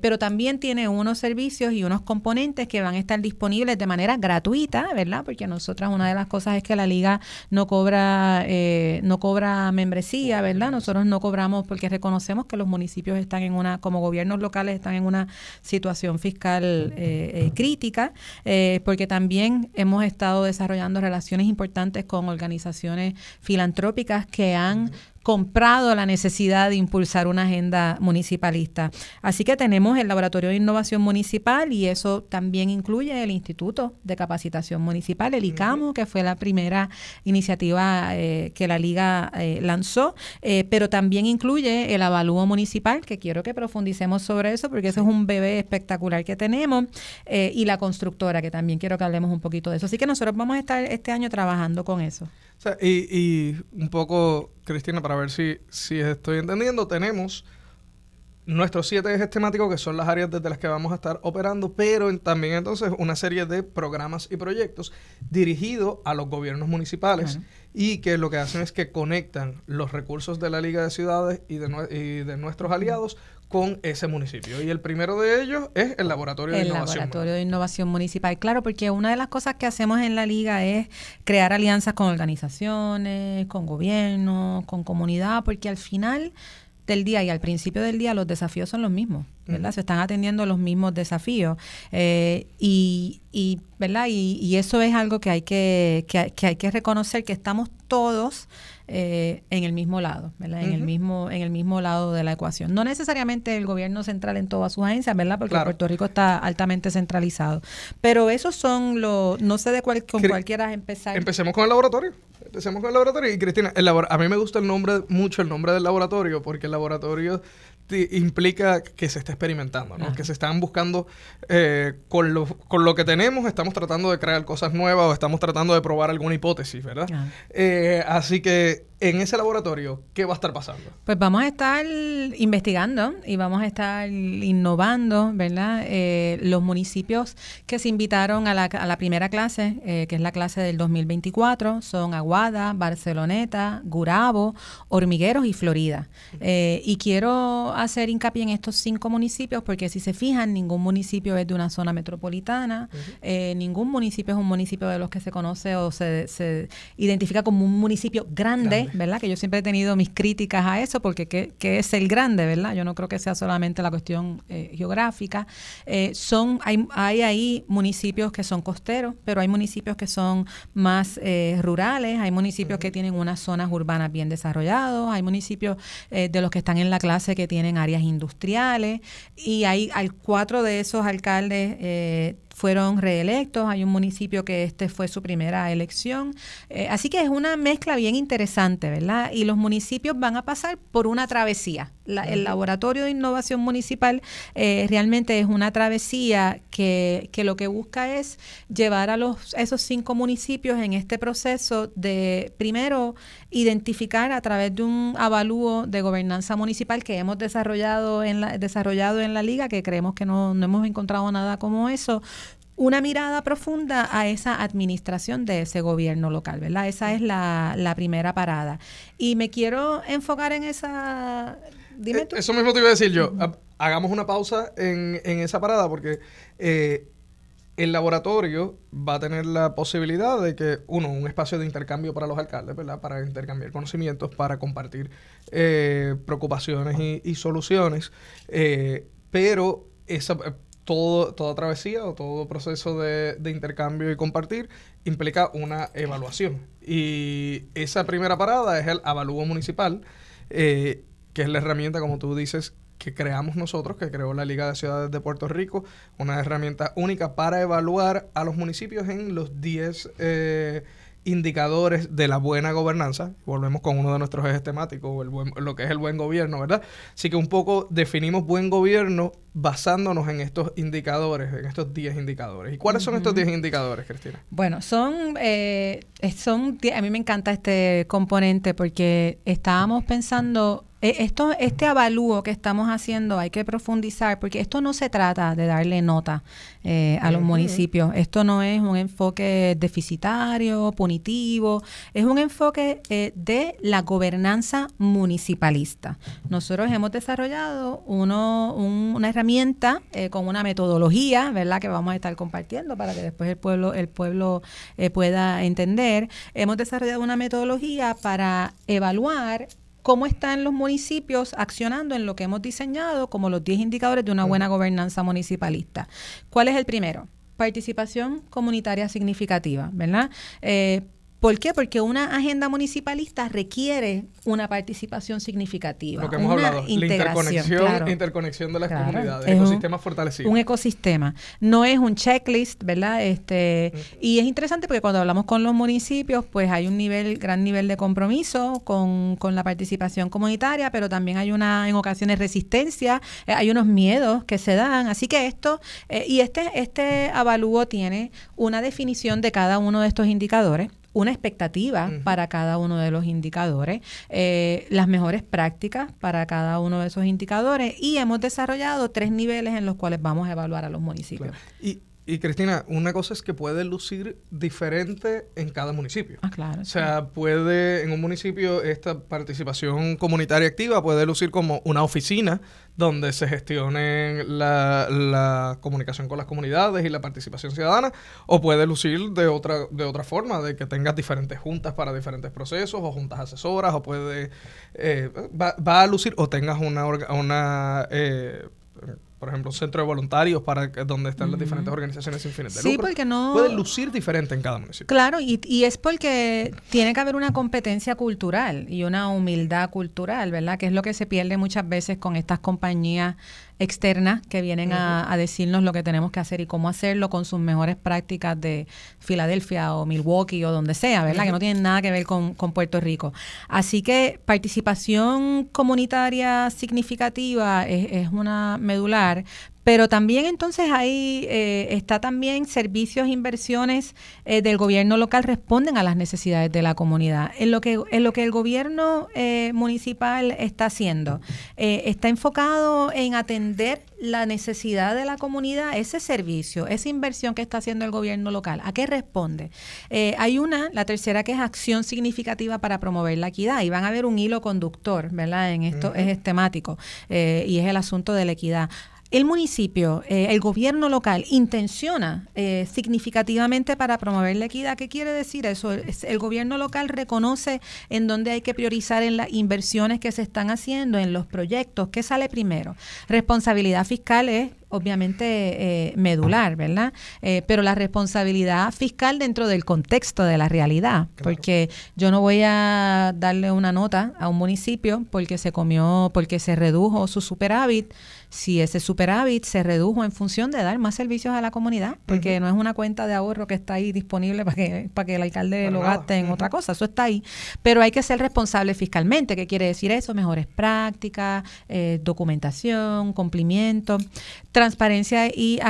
pero también tiene unos servicios y unos componentes que van a estar disponibles de manera gratuita, ¿verdad? Porque nosotras una de las cosas es que la liga no cobra eh, no cobra membresía, ¿verdad? Nosotros no cobramos porque reconocemos que los municipios están en una, como gobiernos locales están en una situación fiscal eh, eh, crítica, porque también hemos estado desarrollando relaciones importantes con organizaciones filantrópicas que han comprado la necesidad de impulsar una agenda municipalista. Así que tenemos el Laboratorio de Innovación Municipal y eso también incluye el Instituto de Capacitación Municipal, el ICAMU, que fue la primera iniciativa eh, que la Liga eh, lanzó, eh, pero también incluye el Avalúo Municipal, que quiero que profundicemos sobre eso porque eso es un bebé espectacular que tenemos, y la constructora, que también quiero que hablemos un poquito de eso. Así que nosotros vamos a estar este año trabajando con eso y, un poco, Cristina, para ver si, si estoy entendiendo, tenemos nuestros siete ejes temáticos, que son las áreas desde las que vamos a estar operando, pero también entonces una serie de programas y proyectos dirigidos a los gobiernos municipales y que lo que hacen es que conectan los recursos de la Liga de Ciudades y de, y de nuestros aliados con ese municipio. Y el primero de ellos es el Laboratorio de Innovación. El Laboratorio de Innovación Municipal, claro, porque una de las cosas que hacemos en la liga es crear alianzas con organizaciones, con gobiernos, con comunidad, porque al final del día y al principio del día los desafíos son los mismos, ¿verdad? Se están atendiendo los mismos desafíos eh, y, y, ¿verdad? Y, y, eso es algo que hay que, que, que hay que reconocer que estamos todos eh, en el mismo lado, ¿verdad? En el mismo en el mismo lado de la ecuación. No necesariamente el gobierno central en todas sus agencias, ¿verdad? Porque Puerto Rico está altamente centralizado. Pero esos son los no sé de cuál con cuál quieras empezar. Empecemos con el laboratorio. Empecemos con el laboratorio y Cristina, el a mí me gusta el nombre mucho el nombre del laboratorio porque el laboratorio implica que se está experimentando, ¿no? que se están buscando eh, con, lo, con lo que tenemos, estamos tratando de crear cosas nuevas o estamos tratando de probar alguna hipótesis, ¿verdad? Eh, así que en ese laboratorio, ¿qué va a estar pasando? Pues vamos a estar investigando y vamos a estar innovando, ¿verdad? Eh, los municipios que se invitaron a la, a la primera clase, que es la clase del 2024, son Aguada, Barceloneta, Gurabo, Hormigueros y Florida. y quiero hacer hincapié en estos cinco municipios porque si se fijan, ningún municipio es de una zona metropolitana, eh, ningún municipio es un municipio de los que se conoce o se, se identifica como un municipio grande, ¿verdad? Que yo siempre he tenido mis críticas a eso porque ¿qué, es el grande, ¿verdad? Yo no creo que sea solamente la cuestión eh, geográfica. Eh, son hay, hay ahí municipios que son costeros, pero hay municipios que son más rurales, hay municipios que tienen unas zonas urbanas bien desarrolladas, hay municipios de los que están en la clase que tienen en áreas industriales y hay, hay cuatro de esos alcaldes eh, fueron reelectos, hay un municipio que este fue su primera elección, eh, así que es una mezcla bien interesante, ¿verdad? Y los municipios van a pasar por una travesía. El Laboratorio de Innovación Municipal eh, realmente es una travesía que, que, lo que busca es llevar a los, esos cinco municipios en este proceso de, primero, identificar a través de un avalúo de gobernanza municipal que hemos desarrollado en la, desarrollado en la liga, que creemos que no, no hemos encontrado nada como eso, una mirada profunda a esa administración de ese gobierno local, ¿verdad? Esa es la, la primera parada. Y me quiero enfocar en esa... Dime eh, Eso mismo te iba a decir yo. Hagamos una pausa en, en esa parada porque eh, el laboratorio va a tener la posibilidad de que, uno, un espacio de intercambio para los alcaldes, ¿verdad? Para intercambiar conocimientos, para compartir eh, preocupaciones y, soluciones, eh, pero esa, todo, toda travesía o todo proceso de, intercambio y compartir implica una evaluación. Y esa primera parada es el avalúo municipal, eh, que es la herramienta, como tú dices, que creamos nosotros, que creó la Liga de Ciudades de Puerto Rico, una herramienta única para evaluar a los municipios en los 10 eh, indicadores de la buena gobernanza. Volvemos con uno de nuestros ejes temáticos, el lo que es el buen gobierno, ¿verdad? Así que un poco definimos buen gobierno basándonos en estos indicadores, en estos 10 indicadores. ¿Y cuáles son estos 10 indicadores, Cristina? Bueno, son, eh, son, a mí me encanta este componente porque estábamos pensando esto, este avalúo que estamos haciendo hay que profundizar porque esto no se trata de darle nota eh, a los municipios. Esto no es un enfoque deficitario, punitivo, es un enfoque eh, de la gobernanza municipalista. Nosotros hemos desarrollado uno, una herramienta con una metodología, ¿verdad? Que vamos a estar compartiendo para que después el pueblo, el pueblo pueda entender. Hemos desarrollado una metodología para evaluar cómo están los municipios accionando en lo que hemos diseñado como los 10 indicadores de una buena gobernanza municipalista. ¿Cuál es el primero? Participación comunitaria significativa, ¿verdad? Eh, ¿Por qué? Porque una agenda municipalista requiere una participación significativa. Lo que hemos hablado, la interconexión, interconexión de las comunidades, ecosistemas fortalecidos. Un ecosistema. No es un checklist, ¿verdad? Este, Y es interesante porque cuando hablamos con los municipios, pues hay un nivel, gran nivel de compromiso con, la participación comunitaria, pero también hay una, en ocasiones, resistencia, eh, hay unos miedos que se dan. Así que esto, eh, y este, este avalúo tiene una definición de cada uno de estos indicadores una expectativa para cada uno de los indicadores, eh, las mejores prácticas para cada uno de esos indicadores y hemos desarrollado tres niveles en los cuales vamos a evaluar a los municipios. Y y Cristina, una cosa es que puede lucir diferente en cada municipio. Ah, claro. O sea, puede, en un municipio, esta participación comunitaria activa puede lucir como una oficina donde se gestione la, la, comunicación con las comunidades y la participación ciudadana, o puede lucir de otra, de otra forma, de que tengas diferentes juntas para diferentes procesos, o juntas asesoras, o puede, eh, va, va, a lucir, o tengas una, una eh, por ejemplo, un centro de voluntarios para donde están las diferentes organizaciones sin fines de sí, porque no... Puede lucir diferente en cada municipio. Claro, y, y, es porque tiene que haber una competencia cultural y una humildad cultural, ¿verdad? Que es lo que se pierde muchas veces con estas compañías externas que vienen a, decirnos lo que tenemos que hacer y cómo hacerlo con sus mejores prácticas de Filadelfia o Milwaukee o donde sea, ¿verdad? Que no tienen nada que ver con, con, Puerto Rico. Así que participación comunitaria significativa es, es una medular, pero también entonces ahí eh, está también servicios, inversiones eh, del gobierno local responden a las necesidades de la comunidad. En lo que, en lo que el gobierno eh, municipal está haciendo, está enfocado en atender la necesidad de la comunidad, ese servicio, esa inversión que está haciendo el gobierno local. ¿A qué responde? hay una, la tercera, que es acción significativa para promover la equidad. Y van a ver un hilo conductor, ¿verdad? En esto es temático y es el asunto de la equidad el municipio, eh, el gobierno local intenciona eh, significativamente para promover la equidad. ¿Qué quiere decir eso? El gobierno local reconoce en dónde hay que priorizar en las inversiones que se están haciendo, en los proyectos. ¿Qué sale primero? Responsabilidad fiscal es obviamente eh, medular, ¿verdad? pero la responsabilidad fiscal dentro del contexto de la realidad, porque yo no voy a darle una nota a un municipio porque se comió, porque se redujo su superávit si ese superávit se redujo en función de dar más servicios a la comunidad, porque no es una cuenta de ahorro que está ahí disponible para que, para que el alcalde lo gaste en otra cosa, eso está ahí. Pero hay que ser responsable fiscalmente. ¿Qué quiere decir eso? Mejores prácticas, eh, documentación, cumplimiento, transparencia y,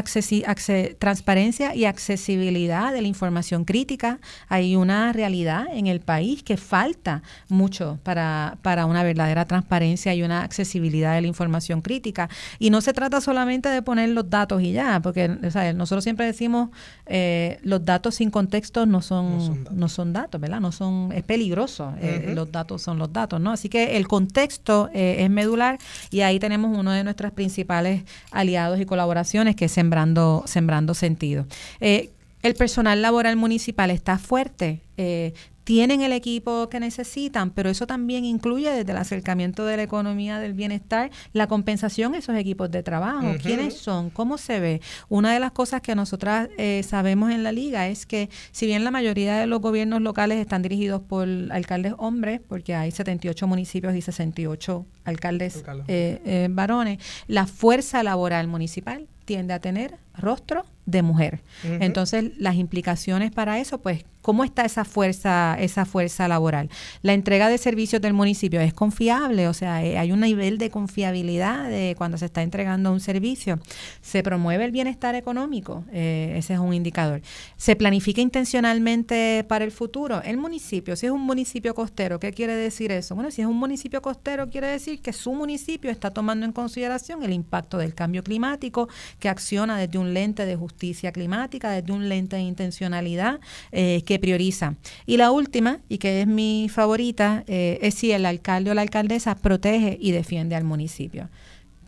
transparencia y accesibilidad de la información crítica. Hay una realidad en el país que falta mucho para, para una verdadera transparencia y una accesibilidad de la información crítica. Y no se trata solamente de poner los datos y ya, porque nosotros siempre decimos eh, los datos sin contexto no son, no son, datos. ¿verdad? No son, es peligroso. Eh, los datos son los datos, ¿no? Así que el contexto eh, es medular y ahí tenemos uno de nuestros principales aliados y colaboraciones, que es Sembrando, sembrando Sentido. Eh, el personal laboral municipal está fuerte. Eh, tienen el equipo que necesitan, pero eso también incluye desde el acercamiento de la economía del bienestar, la compensación a esos equipos de trabajo. ¿Quiénes son? ¿Cómo se ve? Una de las cosas que nosotras eh, sabemos en la liga es que si bien la mayoría de los gobiernos locales están dirigidos por alcaldes hombres, porque hay 78 municipios y 68 alcaldes eh, eh, varones, la fuerza laboral municipal tiende a tener rostro de mujer. Entonces, las implicaciones para eso, pues, ¿cómo está esa fuerza, esa fuerza laboral? La entrega de servicios del municipio es confiable, o sea, eh, hay un nivel de confiabilidad de cuando se está entregando un servicio. Se promueve el bienestar económico, eh, ese es un indicador. Se planifica intencionalmente para el futuro. El municipio, si es un municipio costero, ¿qué quiere decir eso? Bueno, si es un municipio costero, quiere decir que su municipio está tomando en consideración el impacto del cambio climático, que acciona desde un lente de justicia climática, desde un lente de intencionalidad eh, que prioriza. Y la última, y que es mi favorita, eh, es si el alcalde o la alcaldesa protege y defiende al municipio.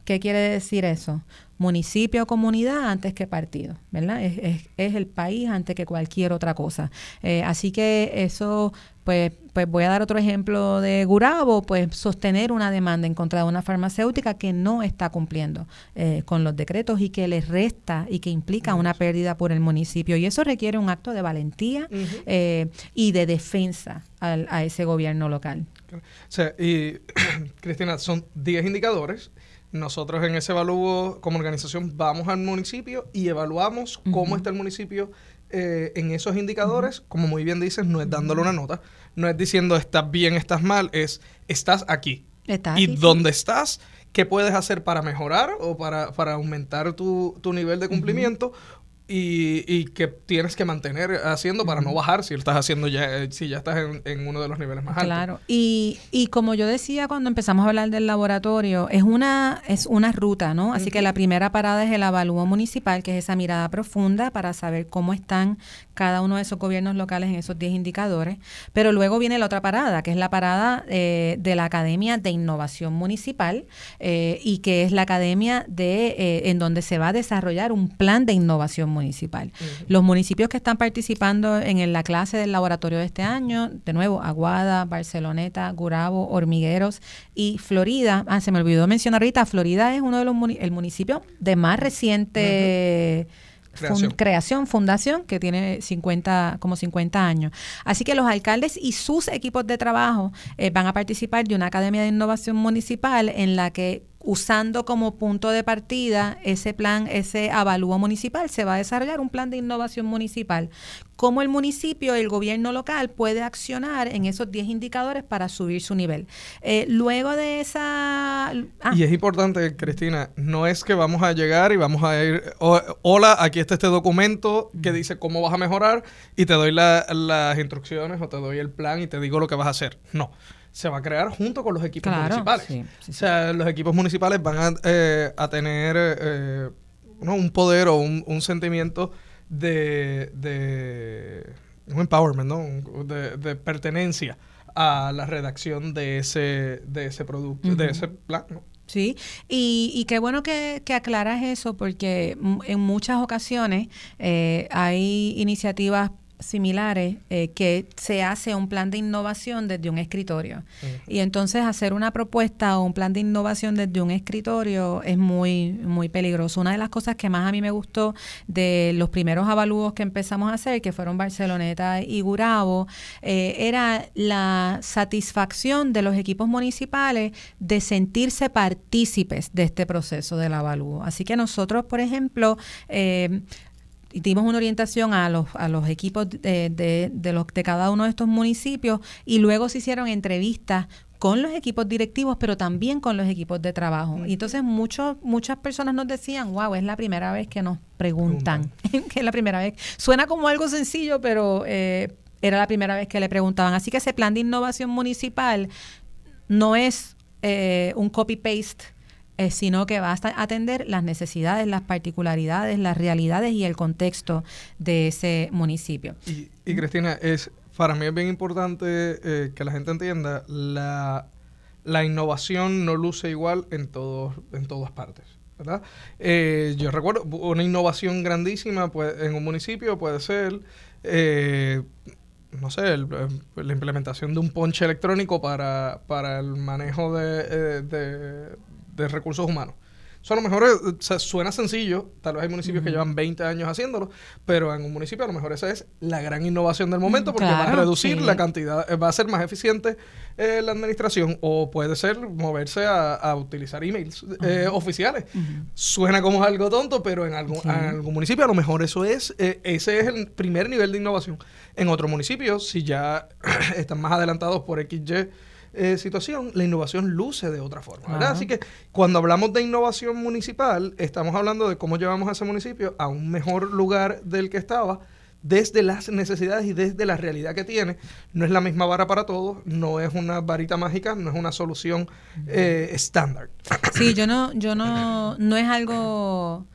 ¿Qué quiere decir eso? Municipio o comunidad antes que partido, ¿verdad? Es, el país antes que cualquier otra cosa. Eh, así que eso pues, pues voy a dar otro ejemplo de Gurabo, pues sostener una demanda en contra de una farmacéutica que no está cumpliendo eh, con los decretos y que le resta y que implica una pérdida por el municipio. Y eso requiere un acto de valentía eh, y de defensa a ese gobierno local. O sea, y Cristina, son 10 indicadores nosotros en ese evalúo como organización vamos al municipio y evaluamos cómo está el municipio eh, en esos indicadores, como muy bien dices, no es dándole una nota, no es diciendo estás bien, estás mal, es estás aquí. y dónde estás, qué puedes hacer para mejorar o para, para aumentar tu, tu nivel de cumplimiento y, y, que tienes que mantener haciendo para no bajar si estás haciendo ya eh, si ya estás en, uno de los niveles más altos. Claro. Y, y como yo decía cuando empezamos a hablar del laboratorio, es una es una ruta, ¿no? Así que la primera parada es el avalúo municipal, que es esa mirada profunda para saber cómo están cada uno de esos gobiernos locales en esos 10 indicadores. Pero luego viene la otra parada, que es la parada eh, de la Academia de Innovación Municipal eh, y que es la academia de en donde se va a desarrollar un plan de innovación municipal. Los municipios que están participando en la clase del laboratorio de este año, de nuevo, Aguada, Barceloneta, Gurabo, Hormigueros y Florida. Ah, se me olvidó mencionar ahorita, Florida es uno de los el municipio de más reciente... Creación. fundación, que tiene 50, como 50 años. Así que los alcaldes y sus equipos de trabajo eh, van a participar de una academia de innovación municipal en la que usando como punto de partida ese plan, ese avalúo municipal, se va a desarrollar un plan de innovación municipal. Cómo el municipio, el gobierno local puede accionar en esos 10 indicadores para subir su nivel. Eh, luego de esa... Ah. Y es importante, Cristina, no es que vamos a llegar y vamos a ir, hola, aquí está este documento que dice cómo vas a mejorar y te doy las instrucciones o te doy el plan y te digo lo que vas a hacer. No se va a crear junto con los equipos municipales. o sea, los equipos municipales van a, eh, tener eh, un poder o un, sentimiento de, de, un empowerment, ¿no? De, pertenencia a la redacción de ese, de ese producto, de ese plan. Sí, y, y, qué bueno que, que, aclaras eso porque en muchas ocasiones eh, hay iniciativas similares eh, que se hace un plan de innovación desde un escritorio. Y entonces hacer una propuesta o un plan de innovación desde un escritorio es muy, muy peligroso. Una de las cosas que más a mí me gustó de los primeros avalúos que empezamos a hacer, que fueron Barceloneta y Gurabo, eh, era la satisfacción de los equipos municipales de sentirse partícipes de este proceso del avalúo. Así que nosotros, por ejemplo, eh, dimos una orientación a los, a los equipos de, de, los, de cada uno de estos municipios y luego se hicieron entrevistas con los equipos directivos, pero también con los equipos de trabajo. Y entonces muchos, muchas personas nos decían, wow, es la primera vez que nos preguntan, que es la primera vez. Suena como algo sencillo, pero eh, era la primera vez que le preguntaban. Así que ese plan de innovación municipal no es eh, un copy-paste eh, sino que va a atender las necesidades, las particularidades, las realidades y el contexto de ese municipio. Y, Cristina, es para mí es bien importante eh, que la gente entienda la, la innovación no luce igual en todos en todas partes. ¿verdad? Eh, yo recuerdo una innovación grandísima pues, en un municipio puede ser, no sé, la implementación de un ponche electrónico para, para el manejo de recursos humanos. Eso a lo mejor suena sencillo, tal vez hay municipios que llevan 20 años haciéndolo, pero en un municipio a lo mejor esa es la gran innovación del momento porque va a reducir la cantidad, eh, va a ser más eficiente eh, la administración o puede ser moverse a, utilizar emails eh, oficiales. Suena como algo tonto, pero en algún, algún municipio a lo mejor eso es, ese es el primer nivel de innovación. En otro municipio, si ya están más adelantados por XY, eh, situación, la innovación luce de otra forma. Así que cuando hablamos de innovación municipal, estamos hablando de cómo llevamos a ese municipio a un mejor lugar del que estaba desde las necesidades y desde la realidad que tiene. No es la misma vara para todos, no es una varita mágica, no es una solución eh, estándar. sí, yo no, yo no, no es algo...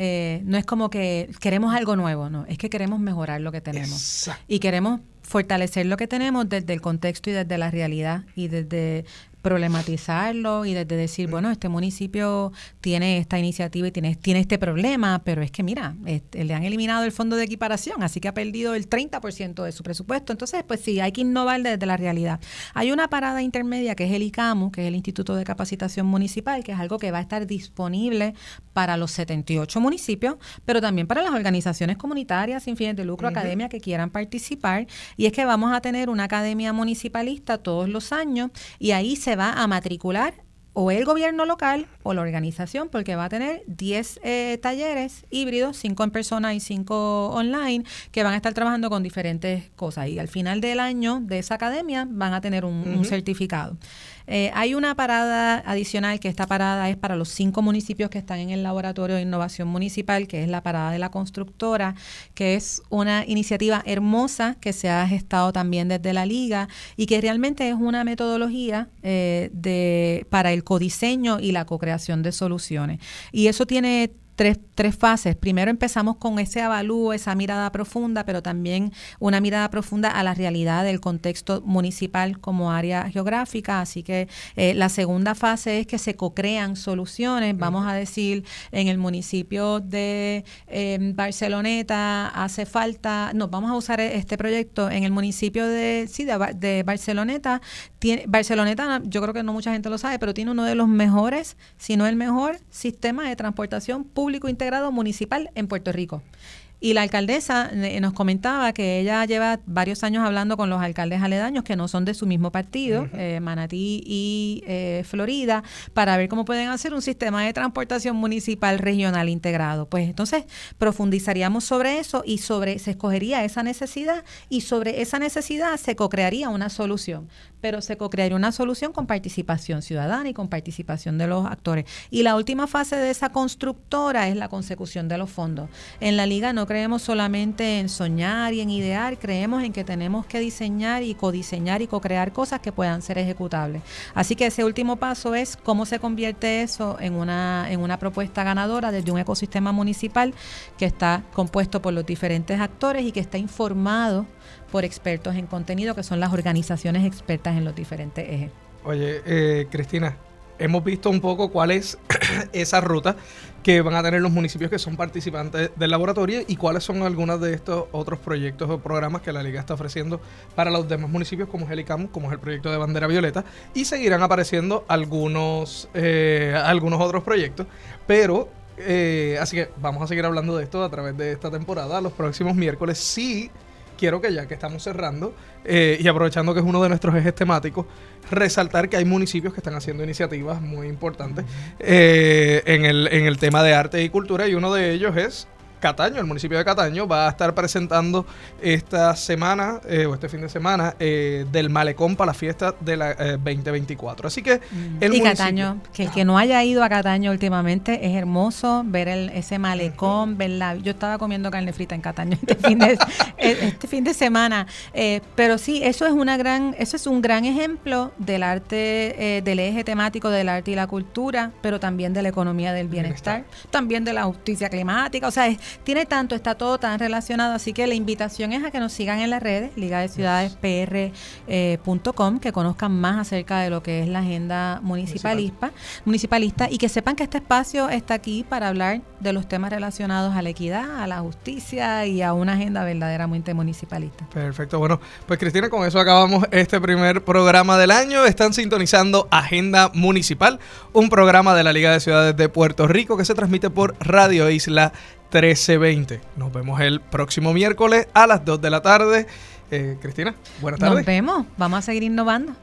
Eh, no es como que queremos algo nuevo, no, es que queremos mejorar lo que tenemos. Y queremos fortalecer lo que tenemos desde el contexto y desde la realidad y desde problematizarlo y desde decir, bueno, este municipio tiene esta iniciativa y tiene, tiene este problema, pero es que mira, este, le han eliminado el fondo de equiparación, así que ha perdido el 30% de su presupuesto. Entonces, pues sí, hay que innovar desde la realidad. Hay una parada intermedia que es el ICAMU, que es el Instituto de Capacitación Municipal, que es algo que va a estar disponible para los 78 municipios, pero también para las organizaciones comunitarias sin fines de lucro, academia que quieran participar. Y es que vamos a tener una academia municipalista todos los años y ahí se se va a matricular o el gobierno local o la organización, porque va a tener 10 eh, talleres híbridos, 5 en persona y 5 online, que van a estar trabajando con diferentes cosas. Y al final del año de esa academia van a tener un certificado. Eh, hay una parada adicional, que esta parada es para los cinco municipios que están en el Laboratorio de Innovación Municipal, que es la parada de la constructora, que es una iniciativa hermosa que se ha gestado también desde la liga y que realmente es una metodología eh, de, para el codiseño y la co-creación de soluciones. Y eso tiene tres, tres fases. Primero empezamos con ese avalúo, esa mirada profunda, pero también una mirada profunda a la realidad del contexto municipal como área geográfica. Así que eh, la segunda fase es que se co-crean soluciones. Vamos a decir, en el municipio de em, Barceloneta hace falta, no, vamos a usar este proyecto en el municipio de, sí, de, de Barceloneta. Tiene, Barceloneta, yo creo que no mucha gente lo sabe, pero tiene uno de los mejores, si no el mejor, sistema de transportación pública público integrado municipal en Puerto Rico. Y la alcaldesa eh, nos comentaba que ella lleva varios años hablando con los alcaldes aledaños que no son de su mismo partido, eh, Manatí y eh, Florida, para ver cómo pueden hacer un sistema de transportación municipal regional integrado. Pues entonces profundizaríamos sobre eso y sobre se escogería esa necesidad y sobre esa necesidad se co-crearía una solución pero se co-crearía una solución con participación ciudadana y con participación de los actores. Y la última fase de esa constructora es la consecución de los fondos. En la liga no creemos solamente en soñar y en idear, creemos en que tenemos que diseñar y codiseñar y co-crear cosas que puedan ser ejecutables. Así que ese último paso es cómo se convierte eso en una, en una propuesta ganadora desde un ecosistema municipal que está compuesto por los diferentes actores y que está informado por expertos en contenido, que son las organizaciones expertas en los diferentes ejes. Oye, eh, Cristina, hemos visto un poco cuál es esa ruta que van a tener los municipios que son participantes del laboratorio y cuáles son algunos de estos otros proyectos o programas que la Liga está ofreciendo para los demás municipios como es el como es el proyecto de Bandera Violeta y seguirán apareciendo algunos, eh, algunos otros proyectos, pero eh, así que vamos a seguir hablando de esto a través de esta temporada los próximos miércoles. Sí quiero que ya que estamos cerrando eh, y aprovechando que es uno de nuestros ejes temáticos, resaltar que hay municipios que están haciendo iniciativas muy importantes eh, en, el, en el tema de arte y cultura y uno de ellos es Cataño, el municipio de Cataño, va a estar presentando esta semana eh, o este fin de semana eh, del malecón para la fiesta de la 2024. Eh, Así que mm. el y Cataño, que el que no haya ido a Cataño últimamente es hermoso ver el, ese malecón, verla. Yo estaba comiendo carne frita en Cataño este fin de, este fin de semana, pero sí, eso es una gran, eso es un gran ejemplo del arte, del eje temático del arte y la cultura, pero también de la economía del bienestar, bienestar. también de la justicia climática, o sea, es tiene tanto, está todo tan relacionado, así que la invitación es a que nos sigan en las redes, liga de ciudades pr.com, que conozcan más acerca de lo que es la agenda municipalista, municipalista y que sepan que este espacio está aquí para hablar de los temas relacionados a la equidad, a la justicia y a una agenda verdaderamente municipalista. Perfecto, bueno, pues Cristina, con eso acabamos este primer programa del año. Están sintonizando Agenda Municipal, un programa de la Liga de Ciudades de Puerto Rico que se transmite por Radio Isla 1320. Nos vemos el próximo miércoles a las 2 de la tarde. Eh, Cristina, buenas tardes. Nos vemos, vamos a seguir innovando.